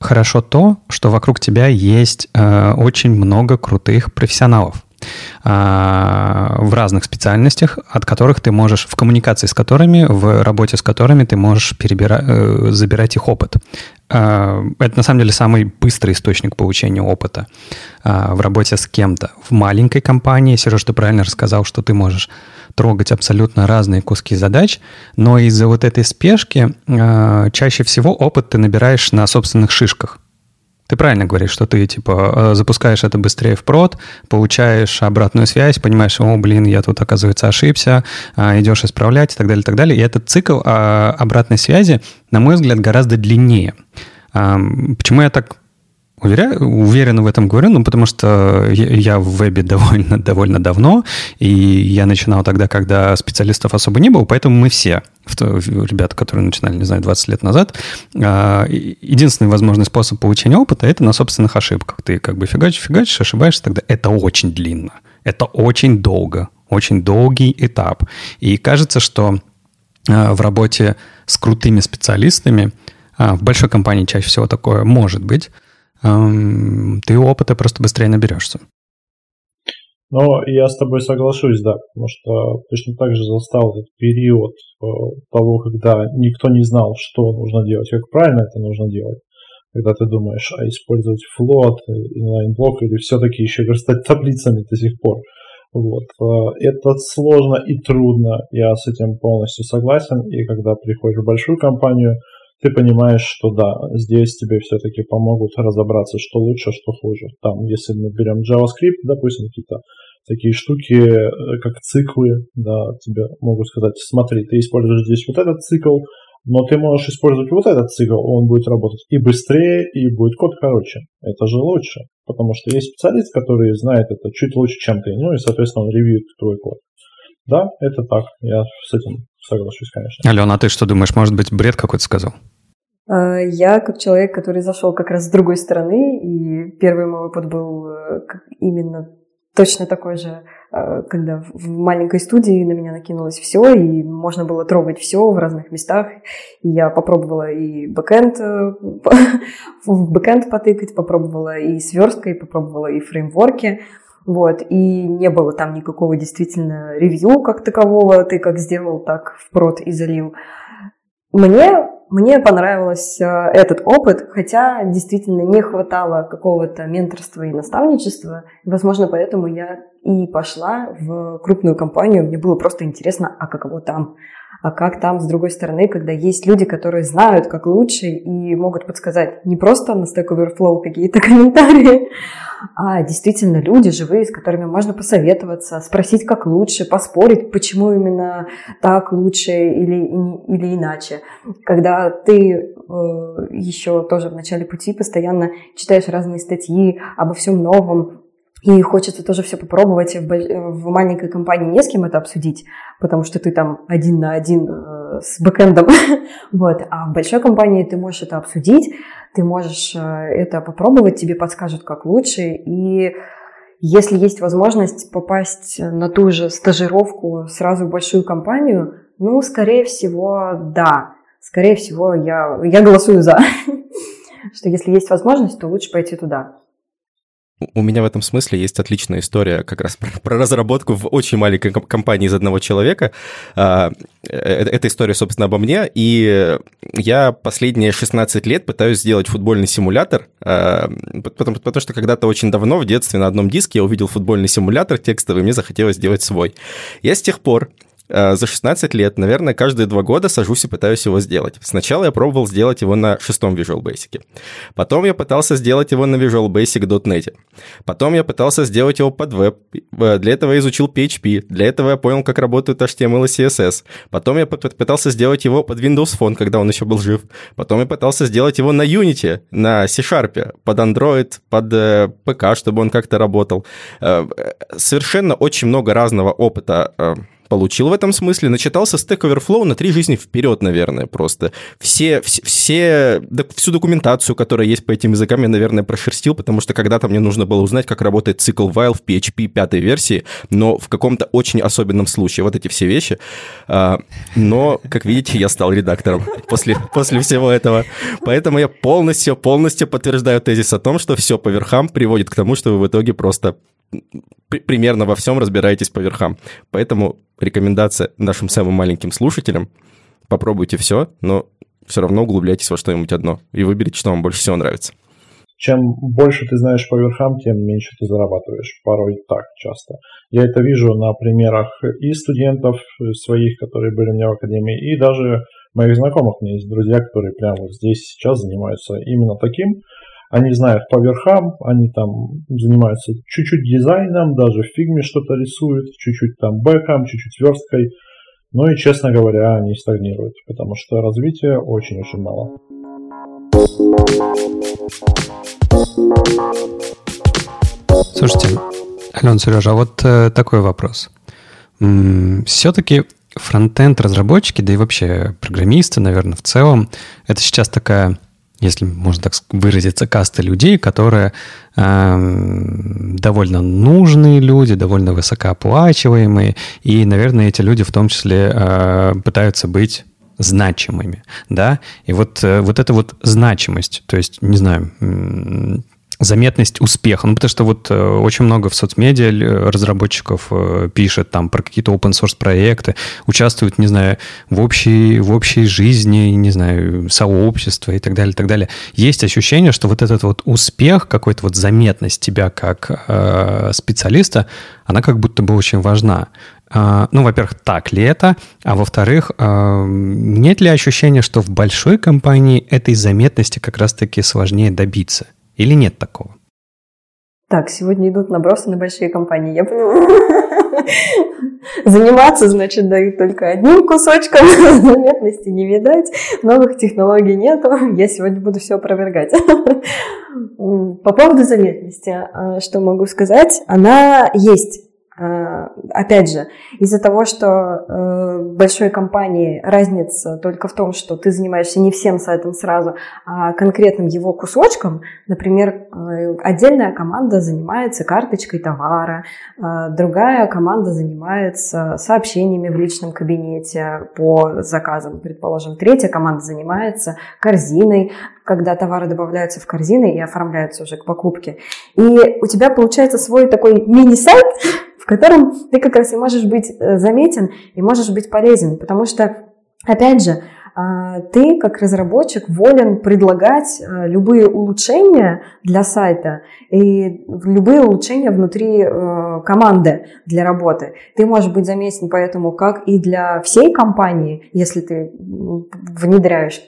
[SPEAKER 2] хорошо то, что вокруг тебя есть а, очень много крутых профессионалов. А, в разных специальностях, от которых ты можешь, в коммуникации с которыми, в работе с которыми ты можешь перебира, э, забирать их опыт. А, это на самом деле самый быстрый источник получения опыта а, в работе с кем-то. В маленькой компании, Сереж, ты правильно рассказал, что ты можешь трогать абсолютно разные куски задач, но из-за вот этой спешки чаще всего опыт ты набираешь на собственных шишках. Ты правильно говоришь, что ты, типа, э, запускаешь это быстрее в прод, получаешь обратную связь, понимаешь, о, блин, я тут, оказывается, ошибся, а, идешь исправлять и так далее, и так далее. И этот цикл а, обратной связи, на мой взгляд, гораздо длиннее. Почему я так уверя, уверенно в этом говорю, ну, потому что я в вебе довольно, довольно давно, и я начинал тогда, когда специалистов особо не было, поэтому мы все, ребята, которые начинали, не знаю, 20 лет назад, а, единственный возможный способ получения опыта – это на собственных ошибках. Ты как бы фигачишь, фигачишь, ошибаешься, тогда это очень длинно, это очень долго, очень долгий этап. И кажется, что а, в работе с крутыми специалистами а, в большой компании чаще всего такое может быть – ты опыта просто быстрее наберешься.
[SPEAKER 3] Но я с тобой соглашусь, да, потому что точно так же застал этот период э, того, когда никто не знал, что нужно делать, как правильно это нужно делать. Когда ты думаешь, а использовать float, inline-block или все-таки еще верстать таблицами до сих пор. Вот. Э, это сложно и трудно, я с этим полностью согласен. И когда приходишь в большую компанию, ты понимаешь, что да, здесь тебе все-таки помогут разобраться, что лучше, что хуже. Там, если мы берем JavaScript, допустим, какие-то такие штуки, э, как циклы, да, тебе могут сказать, смотри, ты используешь здесь вот этот цикл, но ты можешь использовать вот этот цикл, он будет работать и быстрее, и будет код короче. Это же лучше, потому что есть специалист, который знает это чуть лучше, чем ты, ну и, соответственно, он ревьюет твой код. Да, это так, я с этим соглашусь, конечно.
[SPEAKER 2] Алена, а ты что думаешь, может быть, бред какой-то сказал?
[SPEAKER 4] А, я, как человек, который зашел как раз с другой стороны, и первый мой опыт был э, именно точно такой же, э, когда в маленькой студии на меня накинулось все, и можно было трогать все в разных местах. И я попробовала и бэкэнд, э, в бэкэнд потыкать, попробовала и с версткой, попробовала и фреймворки. Вот, и не было там никакого действительно ревью как такового, ты как сделал, так впрод и залил. Мне, мне понравился э, этот опыт, хотя действительно не хватало какого-то менторства и наставничества. Возможно, поэтому я и пошла в крупную компанию. Мне было просто интересно, а каково там? А как там, с другой стороны, когда есть люди, которые знают, как лучше, и могут подсказать не просто на Stack Overflow какие-то комментарии, а действительно люди живые, с которыми можно посоветоваться, спросить, как лучше, поспорить, почему именно так лучше или, или иначе. Когда ты э, еще тоже в начале пути постоянно читаешь разные статьи обо всем новом, и хочется тоже все попробовать. В, маленькой компании не с кем это обсудить, потому что ты там один на один э, с бэкэндом. вот. А в большой компании ты можешь это обсудить, ты можешь э, это попробовать, тебе подскажут, как лучше. И если есть возможность попасть на ту же стажировку сразу в большую компанию, ну, скорее всего, да. Скорее всего, я, я голосую за. что если есть возможность, то лучше пойти туда.
[SPEAKER 1] У меня в этом смысле есть отличная история как раз про, про разработку в очень маленькой компании из одного человека. А, э, эта история, собственно, обо мне. И я последние 16 лет пытаюсь сделать футбольный симулятор, а, потому, потому что когда-то очень давно в детстве на одном диске я увидел футбольный симулятор текстовый, и мне захотелось сделать свой. Я с тех пор Э, за 16 лет, наверное, каждые два года сажусь и пытаюсь его сделать. Сначала я пробовал сделать его на шестом Visual Basic. Потом я пытался сделать его на Visual Basic.net. Потом я пытался сделать его под веб. Э, для этого я изучил PHP. Для этого я понял, как работают HTML и CSS. Потом я пытался сделать его под Windows Phone, когда он еще был жив. Потом я пытался сделать его на Unity, на C-Sharp, под Android, под э, ПК, чтобы он как-то работал. Совершенно очень много разного опыта получил в этом смысле. Начитался Stack Overflow на три жизни вперед, наверное, просто. Все, все, всю документацию, которая есть по этим языкам, я, наверное, прошерстил, потому что когда-то мне нужно было узнать, как работает цикл while в PHP пятой версии, но в каком-то очень особенном случае. Вот эти все вещи. А, но, как видите, я стал редактором после, после всего этого. Поэтому я полностью, полностью подтверждаю тезис о том, что все по верхам приводит к тому, что вы в итоге просто примерно во всем разбираетесь по верхам. Поэтому рекомендация нашим самым маленьким слушателям – попробуйте все, но все равно углубляйтесь во что-нибудь одно и выберите, что вам больше всего нравится.
[SPEAKER 3] Чем больше ты знаешь по верхам, тем меньше ты зарабатываешь. Порой так часто. Я это вижу на примерах и студентов своих, которые были у меня в академии, и даже моих знакомых. У меня есть друзья, которые прямо вот здесь сейчас занимаются именно таким. Они знают по верхам, они там занимаются чуть-чуть дизайном, даже в фигме что-то рисуют, чуть-чуть там бэком, чуть-чуть версткой. Ну и, честно говоря, они стагнируют, потому что развития очень-очень мало.
[SPEAKER 2] Слушайте, Ален, Сережа, а вот э, такой вопрос. Все-таки фронтенд разработчики, да и вообще программисты, наверное, в целом, это сейчас такая, если можно так выразиться, каста людей, которые э, довольно нужные люди, довольно высокооплачиваемые, и, наверное, эти люди в том числе э, пытаются быть значимыми, да, и вот, э, вот эта вот значимость, то есть, не знаю, заметность успеха. Ну, потому что вот э, очень много в соцмедиа разработчиков э, пишет там про какие-то open source проекты, участвуют, не знаю, в общей, в общей жизни, не знаю, сообщества и так далее, и так далее. Есть ощущение, что вот этот вот успех, какой-то вот заметность тебя как э, специалиста, она как будто бы очень важна. Uh, ну, во-первых, так ли это? А во-вторых, нет ли ощущения, что в большой компании этой заметности как раз-таки сложнее добиться? Или нет такого?
[SPEAKER 4] Так, сегодня идут набросы на большие компании, я поняла. Заниматься, значит, дают только одним кусочком, заметности не видать, новых технологий нету, я сегодня буду все опровергать. По поводу заметности, а, что могу сказать, она есть опять же, из-за того, что э, большой компании разница только в том, что ты занимаешься не всем сайтом сразу, а конкретным его кусочком, например, э, отдельная команда занимается карточкой товара, другая команда занимается сообщениями в личном кабинете по заказам, предположим, третья команда занимается корзиной, когда товары добавляются в корзины и оформляются уже к покупке. И у тебя получается свой такой мини-сайт, в котором ты как раз и можешь быть э, заметен и можешь быть полезен, потому что, опять же, а, ты как разработчик волен предлагать э, любые улучшения для сайта и любые улучшения внутри э, команды для работы. Ты можешь быть заметен поэтому как и для всей компании, если ты внедряешь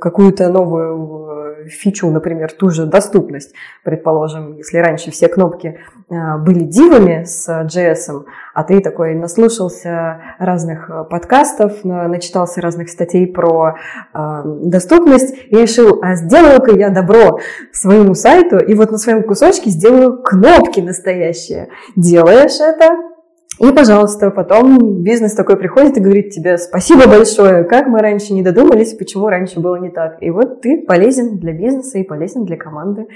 [SPEAKER 4] какую-то новую фичу, например, ту же доступность, предположим, если раньше все кнопки а, были дивами с JS, а ты такой наслушался разных а, подкастов, начитался разных статей про э, доступность и решил, а сделаю-ка я добро своему сайту и вот на своем кусочке сделаю кнопки настоящие. Делаешь это, и, пожалуйста, потом бизнес такой приходит и говорит тебе спасибо большое, как мы раньше не додумались, почему раньше было не так. И вот ты полезен для бизнеса и полезен для команды.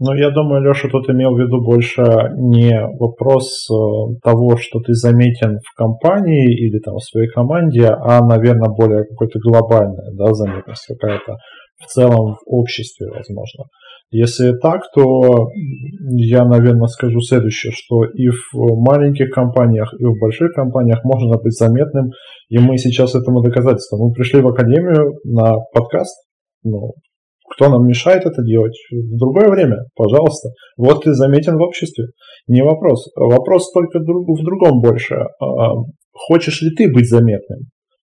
[SPEAKER 3] Ну, я думаю, Леша тут имел в виду больше не вопрос э, того, что ты заметен в компании или там в своей команде, а, наверное, более какой-то глобальная да, заметность какая-то в целом в обществе, возможно. Если так, то я, наверное, скажу следующее, что и в маленьких компаниях, и в больших компаниях можно быть заметным, и мы сейчас этому доказательство. Мы пришли в академию на подкаст, ну, кто нам мешает это делать? В другое время, пожалуйста. Вот ты заметен в обществе. Не вопрос. Вопрос только в другом больше. А, хочешь ли ты быть заметным?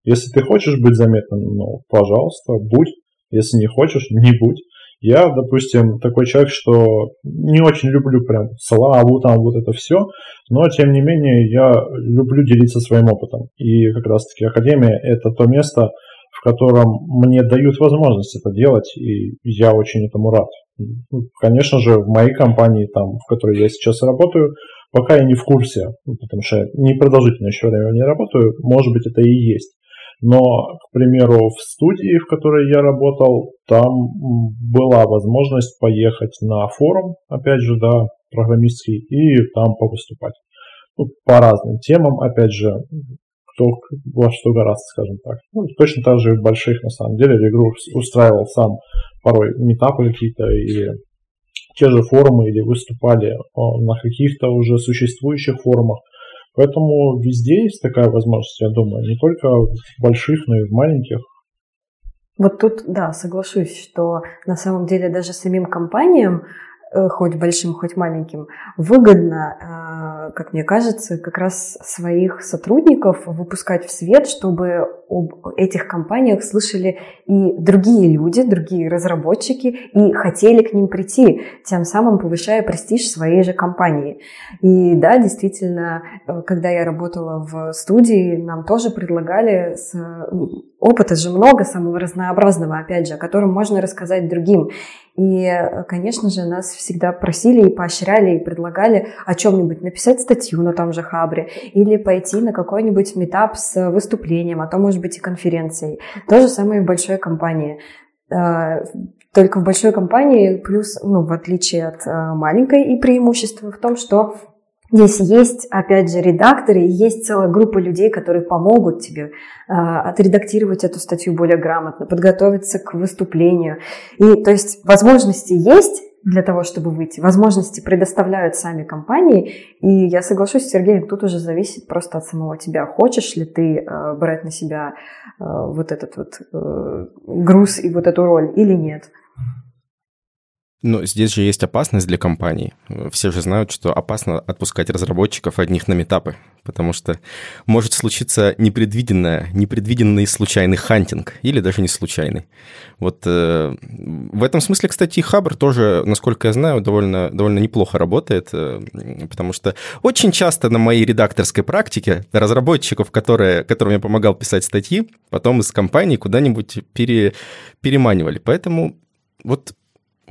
[SPEAKER 3] Если ты хочешь быть заметным, ну, пожалуйста, будь. Если не хочешь, не будь. Я, допустим, такой человек, что не очень люблю прям славу, там вот это все, но тем не менее я люблю делиться своим опытом. И как раз-таки Академия – это то место, в котором мне дают возможность это делать, и я очень этому рад. Ну, конечно же, в моей компании, там, в которой я сейчас работаю, пока я не в курсе, ну, потому что непродолжительное еще время не работаю, может быть, это и есть. Но, к примеру, в студии, в которой я работал, там была возможность поехать на форум, опять же, да, программистский, и там повыступать. Ну, по разным темам, опять же, кто во что гораздо, скажем так. Ну, точно так же в больших, на самом деле, игру устраивал сам порой метапы какие-то или те же форумы, или выступали на каких-то уже существующих форумах. Поэтому везде есть такая возможность, я думаю, не только в больших, но и в маленьких.
[SPEAKER 4] Вот тут, да, соглашусь, что на самом деле даже самим компаниям хоть большим, хоть маленьким, выгодно, э, как мне кажется, как раз своих сотрудников выпускать в свет, чтобы об этих компаниях слышали и другие люди, другие разработчики, и хотели к ним прийти, тем самым повышая престиж своей же компании. И да, действительно, э, когда я работала в студии, нам тоже предлагали с... опыта же много, самого разнообразного, опять же, о котором можно рассказать другим. И, конечно же, нас всегда просили и поощряли, и предлагали о чем-нибудь написать статью на том же Хабре, или пойти на какой-нибудь метап с выступлением, а то, может быть, и конференцией. То же самое и в большой компании. Э, только в большой компании плюс, ну, в отличие от э, маленькой, и преимущество в том, что Здесь есть, опять же, редакторы, и есть целая группа людей, которые помогут тебе э, отредактировать эту статью более грамотно, подготовиться к выступлению. И, то есть, возможности есть для того, чтобы выйти. Возможности предоставляют сами компании. И я соглашусь с Сергеем, тут уже зависит просто от самого тебя. Хочешь ли ты э, брать на себя э, вот этот вот э, груз и вот эту роль или нет.
[SPEAKER 1] Но здесь же есть опасность для компаний. Все же знают, что опасно отпускать разработчиков одних на метапы, потому что может случиться непредвиденное, непредвиденный случайный хантинг, или даже не случайный. Вот э, в этом смысле, кстати, Хабр тоже, насколько я знаю, довольно, довольно неплохо работает, э, потому что очень часто на моей редакторской практике разработчиков, которые, которым я помогал писать статьи, потом из компании куда-нибудь пере, переманивали. Поэтому вот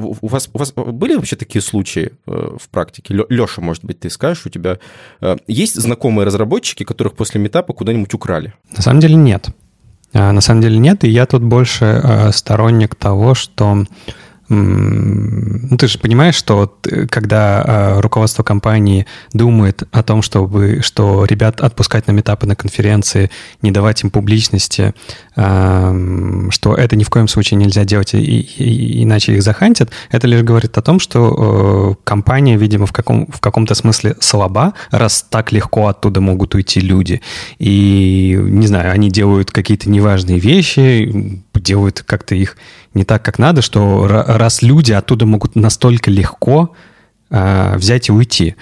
[SPEAKER 1] у вас, у вас были вообще такие случаи э, в практике? Леша, может быть, ты скажешь, у тебя э, есть знакомые разработчики, которых после метапа куда-нибудь украли?
[SPEAKER 2] На самом деле нет. А, на самом деле нет, и я тут больше э, сторонник того, что ну, ты же понимаешь, что когда руководство компании думает о том, чтобы, что ребят отпускать на метапы на конференции, не давать им публичности, что это ни в коем случае нельзя делать, и, и, иначе их захантят, это лишь говорит о том, что э, компания, видимо, в, каком, в каком-то смысле слаба, раз так легко оттуда могут уйти люди. И, не знаю, они делают какие-то неважные вещи, делают как-то их не так, как надо, что раз люди оттуда могут настолько легко э, взять и уйти.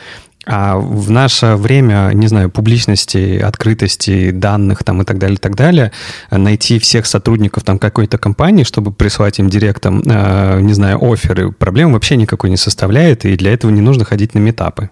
[SPEAKER 2] А в наше время, не знаю, публичности, открытости данных там и так далее, и так далее, найти всех сотрудников там какой-то компании, чтобы прислать им директом, э, не знаю, оферы, проблем вообще никакой не составляет, и для этого не нужно ходить на метапы.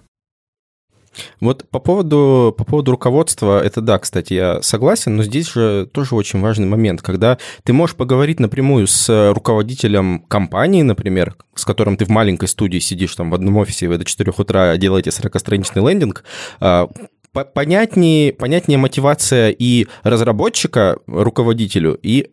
[SPEAKER 1] Вот по поводу, по поводу руководства, это да, кстати, я согласен, но здесь же тоже очень важный момент, когда ты можешь поговорить напрямую с руководителем компании, например, с которым ты в маленькой студии сидишь там в одном офисе, вы до 4 утра делаете 40-страничный лендинг, а, понятнее, понятнее мотивация и разработчика руководителю, и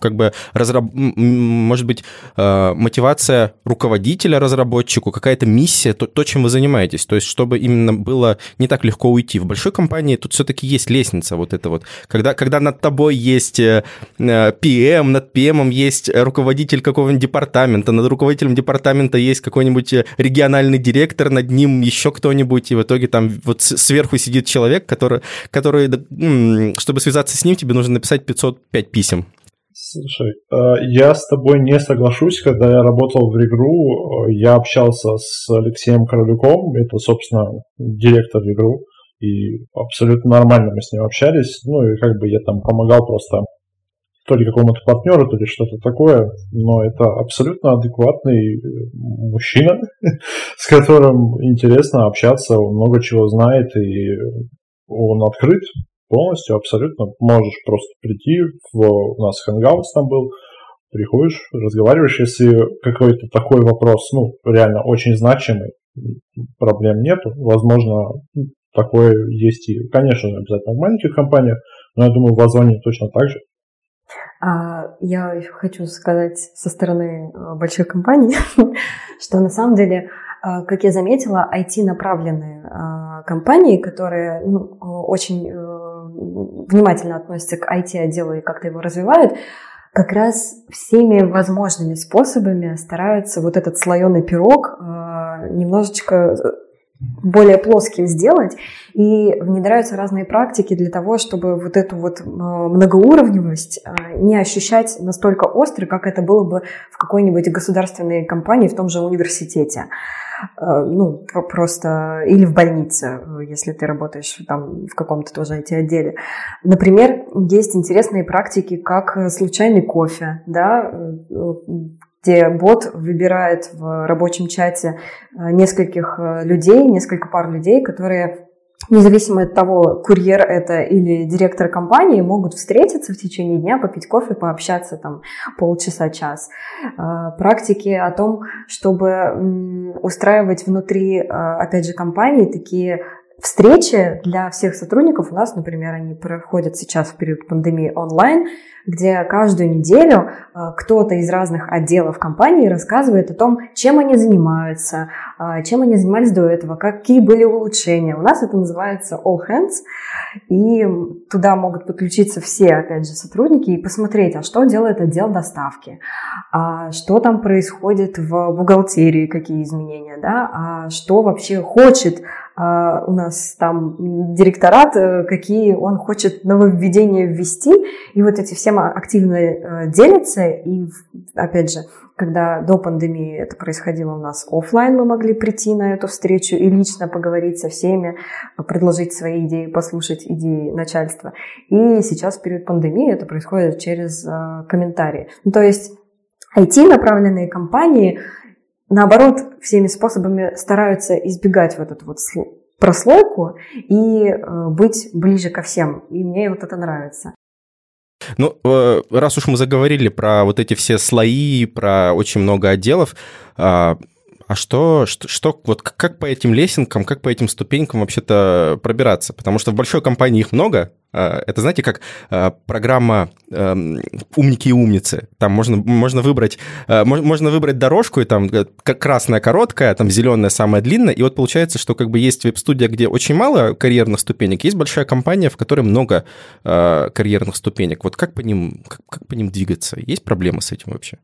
[SPEAKER 1] как бы разраб... может быть э, мотивация руководителя разработчику, какая-то миссия, то, то, чем вы занимаетесь. То есть, чтобы именно было не так легко уйти. В большой компании тут все-таки есть лестница вот это вот. Когда, когда над тобой есть PM, э, э, над PM есть руководитель какого-нибудь департамента, над руководителем департамента есть какой-нибудь региональный директор, над ним еще кто-нибудь, и в итоге там вот сверху сидит человек, который, который чтобы связаться с ним, тебе нужно написать 505 писем.
[SPEAKER 3] Слушай, э, я с тобой не соглашусь. Когда я работал в Регру, э, я общался с Алексеем Королюком, это, собственно, директор Регру, и абсолютно нормально мы с ним общались. Ну и как бы я там помогал просто то ли какому-то партнеру, то ли что-то такое, но это абсолютно адекватный э, мужчина, с которым интересно общаться, он много чего знает, и он открыт, полностью, абсолютно. Можешь просто прийти, в, у нас Hangouts там был, приходишь, разговариваешь, если какой-то такой вопрос, ну, реально очень значимый, проблем нету. Возможно, такое есть и, конечно, обязательно в маленьких компаниях, но я думаю, в Озоне точно так же.
[SPEAKER 4] А, я хочу сказать со стороны э, больших компаний, что на самом деле а, как я заметила, IT-направленные а, компании, которые ну, очень внимательно относятся к IT-отделу и как-то его развивают, как раз всеми возможными способами стараются вот этот слоеный пирог а, немножечко более плоским сделать, и внедряются разные практики для того, чтобы вот эту вот многоуровневость не ощущать настолько остро, как это было бы в какой-нибудь государственной компании в том же университете. Э, ну, просто, или в больнице, если ты работаешь там в каком-то тоже IT-отделе. Например, есть интересные практики, как случайный кофе, да, э, где бот выбирает в рабочем чате э, нескольких людей, несколько пар людей, которые независимо от того, курьер это или директор компании, могут встретиться в течение дня, попить кофе, пообщаться там полчаса-час. А, практики о том, чтобы устраивать внутри, опять же, компании такие встречи для всех сотрудников у нас, например, они проходят сейчас в период пандемии онлайн, где каждую неделю э, кто-то из разных отделов компании рассказывает о том, чем они занимаются, э, чем они занимались до этого, какие были улучшения. У нас это называется All Hands, и туда могут подключиться все, опять же, сотрудники и посмотреть, а что делает отдел доставки, а что там происходит в бухгалтерии, какие изменения, да, а что вообще хочет а, у нас там директорат, э, какие он хочет нововведения ввести, и вот эти все активно э, делятся, и опять же, когда до пандемии это происходило у нас офлайн, мы могли прийти на эту встречу и лично поговорить со всеми, предложить свои идеи, послушать идеи начальства. И сейчас в период пандемии это происходит через э, комментарии. Ну, то есть IT-направленные компании наоборот, всеми способами стараются избегать вот эту вот прослойку и э, быть ближе ко всем. И мне вот это нравится.
[SPEAKER 1] Ну, э, раз уж мы заговорили про вот эти все слои, про очень много отделов, а, а что, что, что, вот как по этим лесенкам, как по этим ступенькам вообще-то пробираться? Потому что в большой компании их много. А, это, знаете, как а, программа эм, «Умники и умницы». Там можно, можно, выбрать, э, можно выбрать дорожку, и там красная короткая, там зеленая самая длинная. И вот получается, что как бы есть веб-студия, где очень мало карьерных ступенек, есть большая компания, в которой много э, карьерных ступенек. Вот как по ним, как, как по ним двигаться? Есть проблемы с этим вообще?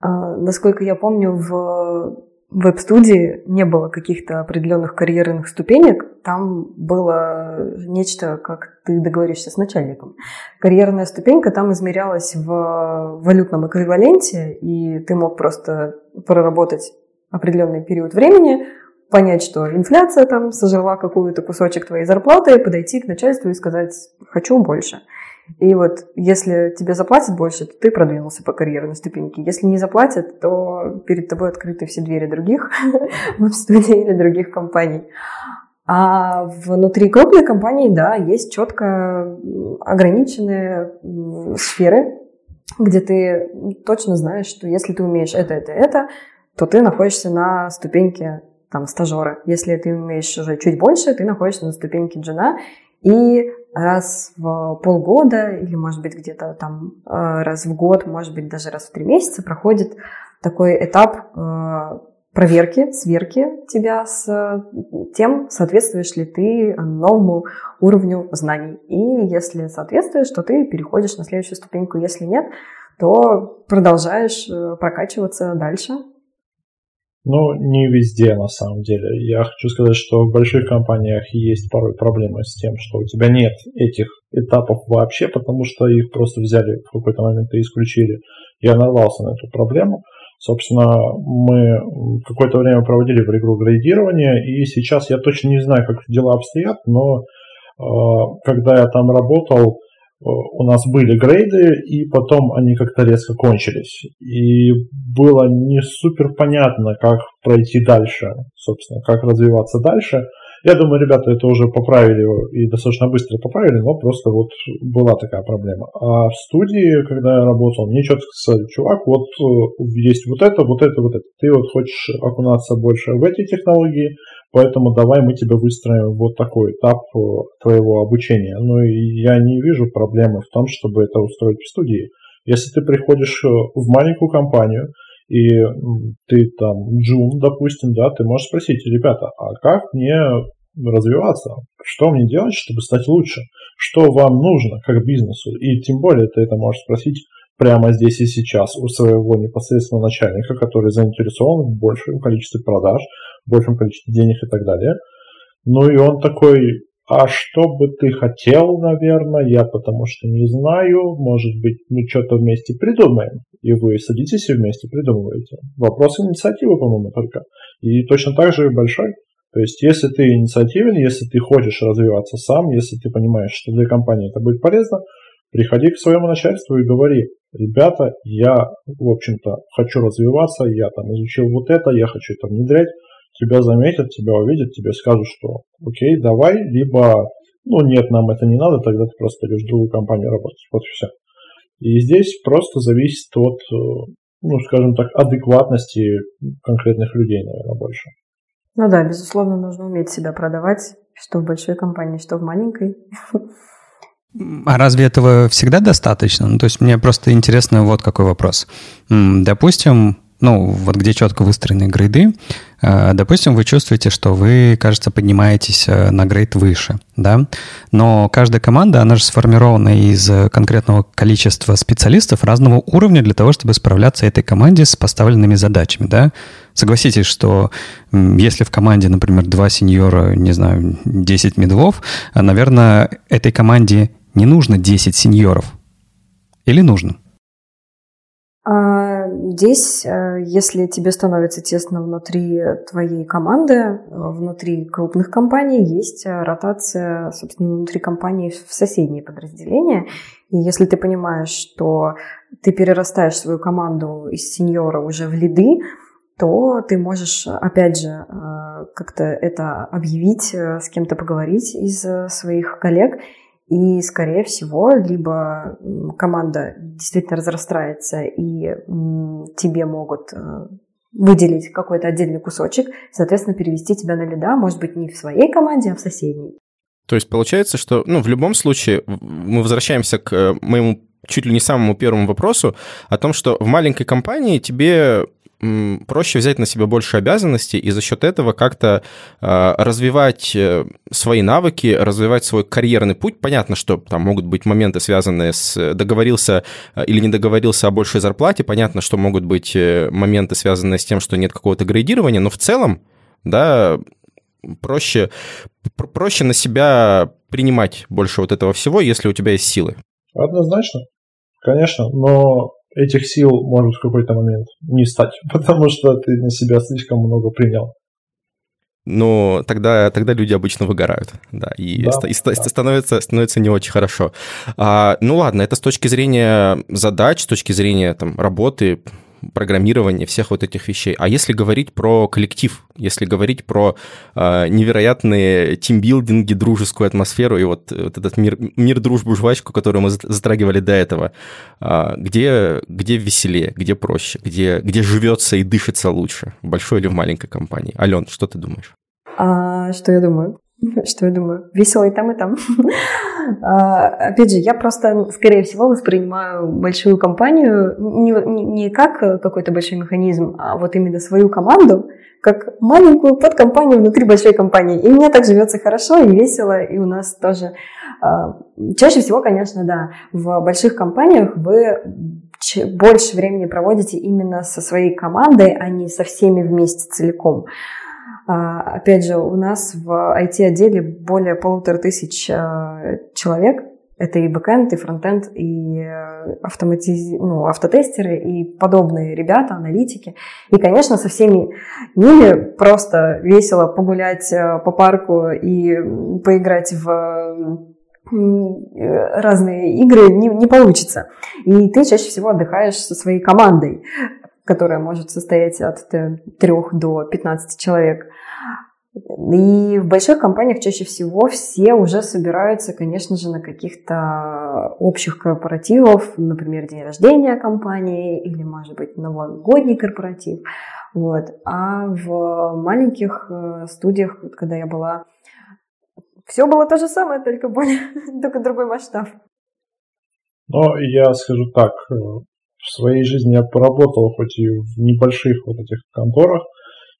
[SPEAKER 4] А, насколько я помню, в веб-студии не было каких-то определенных карьерных ступенек, там было нечто, как ты договоришься с начальником. Карьерная ступенька там измерялась в валютном эквиваленте, и ты мог просто проработать определенный период времени, понять, что инфляция там сожрала какую-то кусочек твоей зарплаты, подойти к начальству и сказать «хочу больше». И вот если тебе заплатят больше, то ты продвинулся по карьерной ступеньке. Если не заплатят, то перед тобой открыты все двери других веб-студий или других компаний. А внутри крупной компании, да, есть четко ограниченные сферы, где ты точно знаешь, что если ты умеешь это, это, это, то ты находишься на ступеньке там стажера. Если ты умеешь уже чуть больше, ты находишься на ступеньке джина, и раз в полгода или, может быть, где-то там э, раз в год, может быть, даже раз в три месяца проходит такой этап э, проверки, сверки тебя с тем, соответствуешь ли ты новому уровню знаний. И если соответствуешь, то ты переходишь на следующую ступеньку. Если нет, то продолжаешь э, прокачиваться дальше.
[SPEAKER 3] Ну, не везде, на самом деле. Я хочу сказать, что в больших компаниях есть порой проблемы с тем, что у тебя нет этих этапов вообще, потому что их просто взяли в какой-то момент и исключили. Я нарвался на эту проблему. Собственно, мы какое-то время проводили в игру градирования, и сейчас я точно не знаю, как дела обстоят, но э, когда я там работал, у нас были грейды, и потом они как-то резко кончились. И было не супер понятно, как пройти дальше, собственно, как развиваться дальше. Я думаю, ребята это уже поправили и достаточно быстро поправили, но просто вот была такая проблема. А в студии, когда я работал, мне четко сказали, чувак, вот э, есть вот это, вот это, вот это. Ты вот хочешь окунаться больше в эти технологии, Поэтому давай мы тебе выстроим вот такой этап э, твоего обучения. Ну и я не вижу проблемы в том, чтобы это устроить в студии. Если ты приходишь э, в маленькую компанию, и ты там джун, допустим, да, ты можешь спросить, ребята, а как мне развиваться? Что мне делать, чтобы стать лучше? Что вам нужно как бизнесу? И тем более ты это можешь спросить прямо здесь и сейчас у своего непосредственного начальника, который заинтересован в большем количестве продаж, большем количестве денег и так далее. Ну и он такой, а что бы ты хотел, наверное, я потому что не знаю, может быть, мы что-то вместе придумаем. И вы садитесь и вместе придумываете. Вопрос инициативы, по-моему, только. И точно так же и большой. То есть, если ты инициативен, если ты хочешь развиваться сам, если ты понимаешь, что для компании это будет полезно, приходи к своему начальству и говори, ребята, я, в общем-то, хочу развиваться, я там изучил вот это, я хочу это внедрять, тебя заметят, тебя увидят, тебе скажут, что окей, давай, либо ну нет, нам это не надо, тогда ты просто идешь в другую компанию работать. Вот и все. И здесь просто зависит от, э, ну, скажем так, адекватности конкретных людей, наверное, больше.
[SPEAKER 4] Ну да, безусловно, нужно уметь себя продавать, что в большой компании, что в маленькой.
[SPEAKER 2] А разве этого всегда достаточно? Ну, то есть мне просто интересно вот какой вопрос. Допустим, ну, вот где четко выстроены грейды, э, допустим, вы чувствуете, что вы, кажется, поднимаетесь э, на грейд выше, да, но каждая команда, она же сформирована из конкретного количества специалистов разного уровня для того, чтобы справляться этой команде с поставленными задачами, да. Согласитесь, что если в команде, например, два сеньора, не знаю, 10 медлов, э, наверное, этой команде не нужно 10 сеньоров. Или нужно?
[SPEAKER 4] А, здесь, э, если тебе становится тесно внутри твоей команды, э, внутри крупных компаний, есть ротация, собственно, внутри компании в соседние подразделения. И если ты понимаешь, что ты перерастаешь свою команду из сеньора уже в лиды, то ты можешь, опять же, как-то это объявить, с кем-то поговорить из своих коллег и, скорее всего, либо команда действительно разрастается, и тебе могут э, выделить какой-то отдельный кусочек, соответственно, перевести тебя на лида, может быть, не в своей команде, а в соседней.
[SPEAKER 1] То есть получается, что ну, в любом случае мы возвращаемся к э, моему чуть ли не самому первому вопросу о том, что в маленькой компании тебе проще взять на себя больше обязанностей и за счет этого как-то э, развивать э, свои навыки, развивать свой карьерный путь. Понятно, что там могут быть моменты, связанные с э, договорился или не договорился о большей зарплате. Понятно, что могут быть моменты, связанные с тем, что нет какого-то градирования, но в целом, да, проще, проще на себя принимать больше вот этого всего, если у тебя есть силы.
[SPEAKER 3] Однозначно, конечно, но этих сил может в какой-то момент не стать, потому что ты на себя слишком много принял.
[SPEAKER 1] Но тогда, тогда люди обычно выгорают, да, и, да, и да. становится, становится не очень хорошо. А, ну ладно, это с точки зрения задач, с точки зрения там, работы, программирования, всех вот этих вещей. А если говорить про коллектив, если говорить про э, невероятные тимбилдинги, дружескую атмосферу и вот, вот этот мир, мир дружбу, жвачку, которую мы затрагивали до этого, э, где, где веселее, где проще, где, где живется и дышится лучше, в большой или в маленькой компании? Ален, что ты думаешь?
[SPEAKER 4] А, что я думаю? Что я думаю? Весело и там, и там. А, опять же, я просто, скорее всего, воспринимаю большую компанию не, не, не как какой-то большой механизм, а вот именно свою команду, как маленькую подкомпанию внутри большой компании. И мне так живется хорошо и весело, и у нас тоже. А, чаще всего, конечно, да, в больших компаниях вы больше времени проводите именно со своей командой, а не со всеми вместе целиком. А, опять же, у нас в IT-отделе более полутора тысяч а, человек. Это и бэкэнд, и фронтенд, и э, автоматиз... ну, автотестеры, и подобные ребята, аналитики. И, конечно, со всеми ними просто весело погулять э, по парку и поиграть в э, разные игры не, не получится. И ты чаще всего отдыхаешь со своей командой которая может состоять от 3 до 15 человек. И в больших компаниях чаще всего все уже собираются, конечно же, на каких-то общих корпоративов, например, день рождения компании или, может быть, новогодний корпоратив. Вот. А в маленьких э, студиях, когда я была, все было то же самое, только, более, только другой масштаб.
[SPEAKER 3] Но я скажу так, э, в своей жизни я поработал хоть и в небольших вот этих конторах,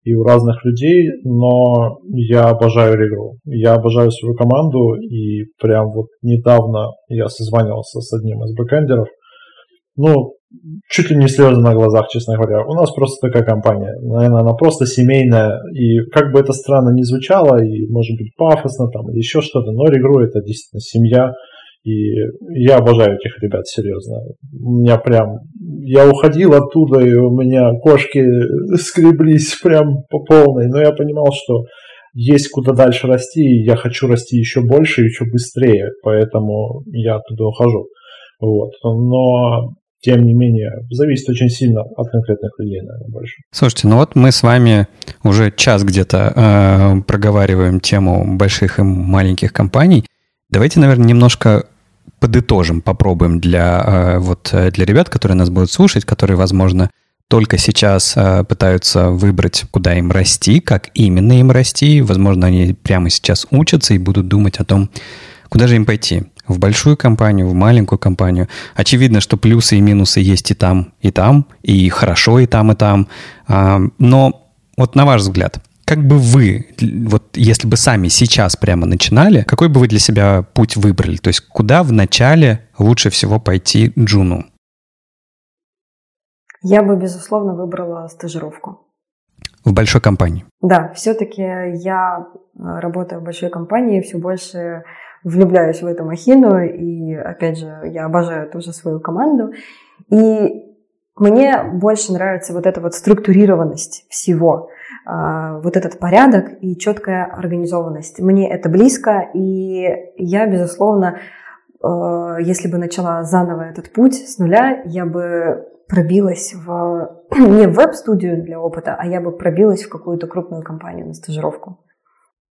[SPEAKER 3] и у разных людей, но я обожаю игру. Я обожаю свою команду, и прям вот недавно я созванивался с одним из бэкэндеров. Ну, чуть ли не слезы на глазах, честно говоря. У нас просто такая компания. Наверное, она просто семейная. И как бы это странно ни звучало, и может быть пафосно там, или еще что-то, но игру это действительно семья. И я обожаю этих ребят, серьезно. У меня прям... Я уходил оттуда, и у меня кошки скреблись прям по полной. Но я понимал, что есть куда дальше расти, и я хочу расти еще больше, еще быстрее. Поэтому я оттуда ухожу. Вот. Но тем не менее, зависит очень сильно от конкретных людей, наверное, больше.
[SPEAKER 2] Слушайте, ну вот мы с вами уже час где-то э, проговариваем тему больших и маленьких компаний. Давайте, наверное, немножко подытожим, попробуем для, э, вот, э, для ребят, которые нас будут слушать, которые, возможно, только сейчас э, пытаются выбрать, куда им расти, как именно им расти. Возможно, они прямо сейчас учатся и будут думать о том, куда же им пойти. В большую компанию, в маленькую компанию. Очевидно, что плюсы и минусы есть и там, и там, и хорошо и там, и там. А, но вот на ваш взгляд, как бы вы, вот если бы сами сейчас прямо начинали, какой бы вы для себя путь выбрали? То есть куда в начале лучше всего пойти Джуну?
[SPEAKER 4] Я бы, безусловно, выбрала стажировку.
[SPEAKER 2] В большой компании?
[SPEAKER 4] Да, все-таки я э, работаю в большой компании, все больше влюбляюсь в эту махину, и, опять же, я обожаю тоже свою команду. И мне больше нравится вот эта вот структурированность всего. А, вот этот порядок и четкая организованность. Мне это близко, и я, безусловно, э, если бы начала заново этот путь с нуля, я бы пробилась в не в веб-студию для опыта, а я бы пробилась в какую-то крупную компанию на стажировку.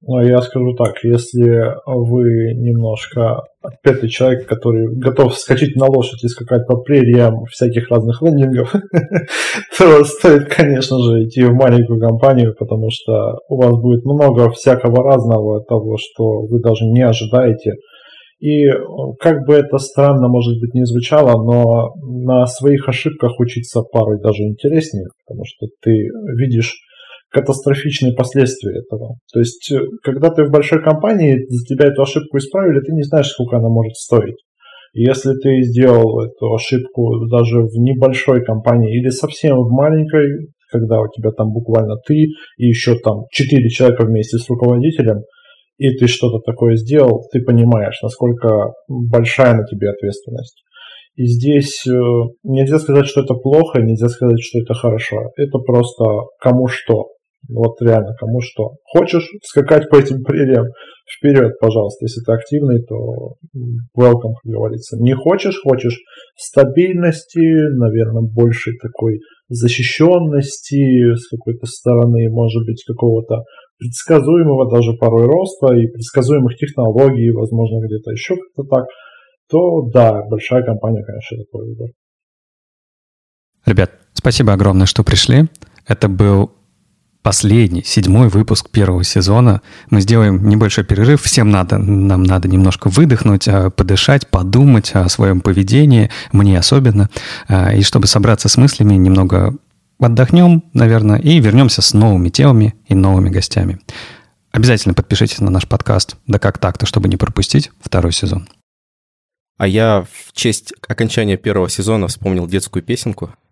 [SPEAKER 3] Ну, я скажу так, если вы немножко отпетый человек, который готов скачать на лошадь и скакать по прериям всяких разных лендингов, то стоит, конечно же, идти в маленькую компанию, потому что у вас будет много всякого разного того, что вы даже не ожидаете. И как бы это странно, может быть, не звучало, но на своих ошибках учиться порой даже интереснее, потому что ты видишь катастрофичные последствия этого. То есть, э, когда ты в большой компании, за тебя эту ошибку исправили, ты не знаешь, сколько она может стоить. И если ты сделал эту ошибку даже в небольшой компании или совсем в маленькой, когда у тебя там буквально ты и еще там четыре человека вместе с руководителем, и ты что-то такое сделал, ты понимаешь, насколько большая на тебе ответственность. И здесь э, нельзя сказать, что это плохо, нельзя сказать, что это хорошо. Это просто кому что. Вот реально, кому что. Хочешь скакать по этим прериям, вперед, пожалуйста. Если ты активный, то welcome, как говорится. Не хочешь, хочешь стабильности, наверное, большей такой защищенности с какой-то стороны, может быть, какого-то предсказуемого даже порой роста и предсказуемых технологий, возможно, где-то еще как-то так, то да, большая компания, конечно, такой выбор.
[SPEAKER 2] Ребят, спасибо огромное, что пришли. Это был последний, седьмой выпуск первого сезона. Мы сделаем небольшой перерыв. Всем надо, нам надо немножко выдохнуть, а, подышать, подумать о своем поведении, мне особенно. А, и чтобы собраться с мыслями, немного отдохнем, наверное, и вернемся с новыми темами и новыми гостями. Обязательно подпишитесь на наш подкаст «Да как так-то», чтобы не пропустить второй сезон.
[SPEAKER 1] А я в честь окончания первого сезона вспомнил детскую песенку –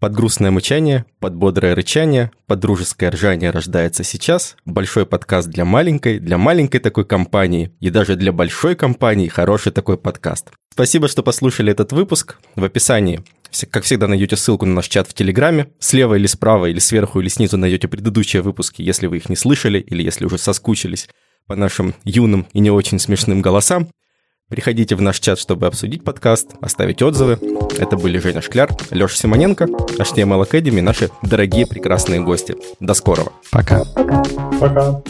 [SPEAKER 1] под грустное мычание, под бодрое рычание, под дружеское ржание рождается сейчас большой подкаст для маленькой, для маленькой такой компании и даже для большой компании хороший такой подкаст. Спасибо, что послушали этот выпуск. В описании, как всегда, найдете ссылку на наш чат в Телеграме. Слева или справа, или сверху, или снизу найдете предыдущие выпуски, если вы их не слышали или если уже соскучились по нашим юным и не очень смешным голосам. Приходите в наш чат, чтобы обсудить подкаст, оставить отзывы. Это были Женя Шкляр, Леша Симоненко, HTML Academy, наши дорогие прекрасные гости. До скорого.
[SPEAKER 2] Пока.
[SPEAKER 4] Пока.
[SPEAKER 3] Пока.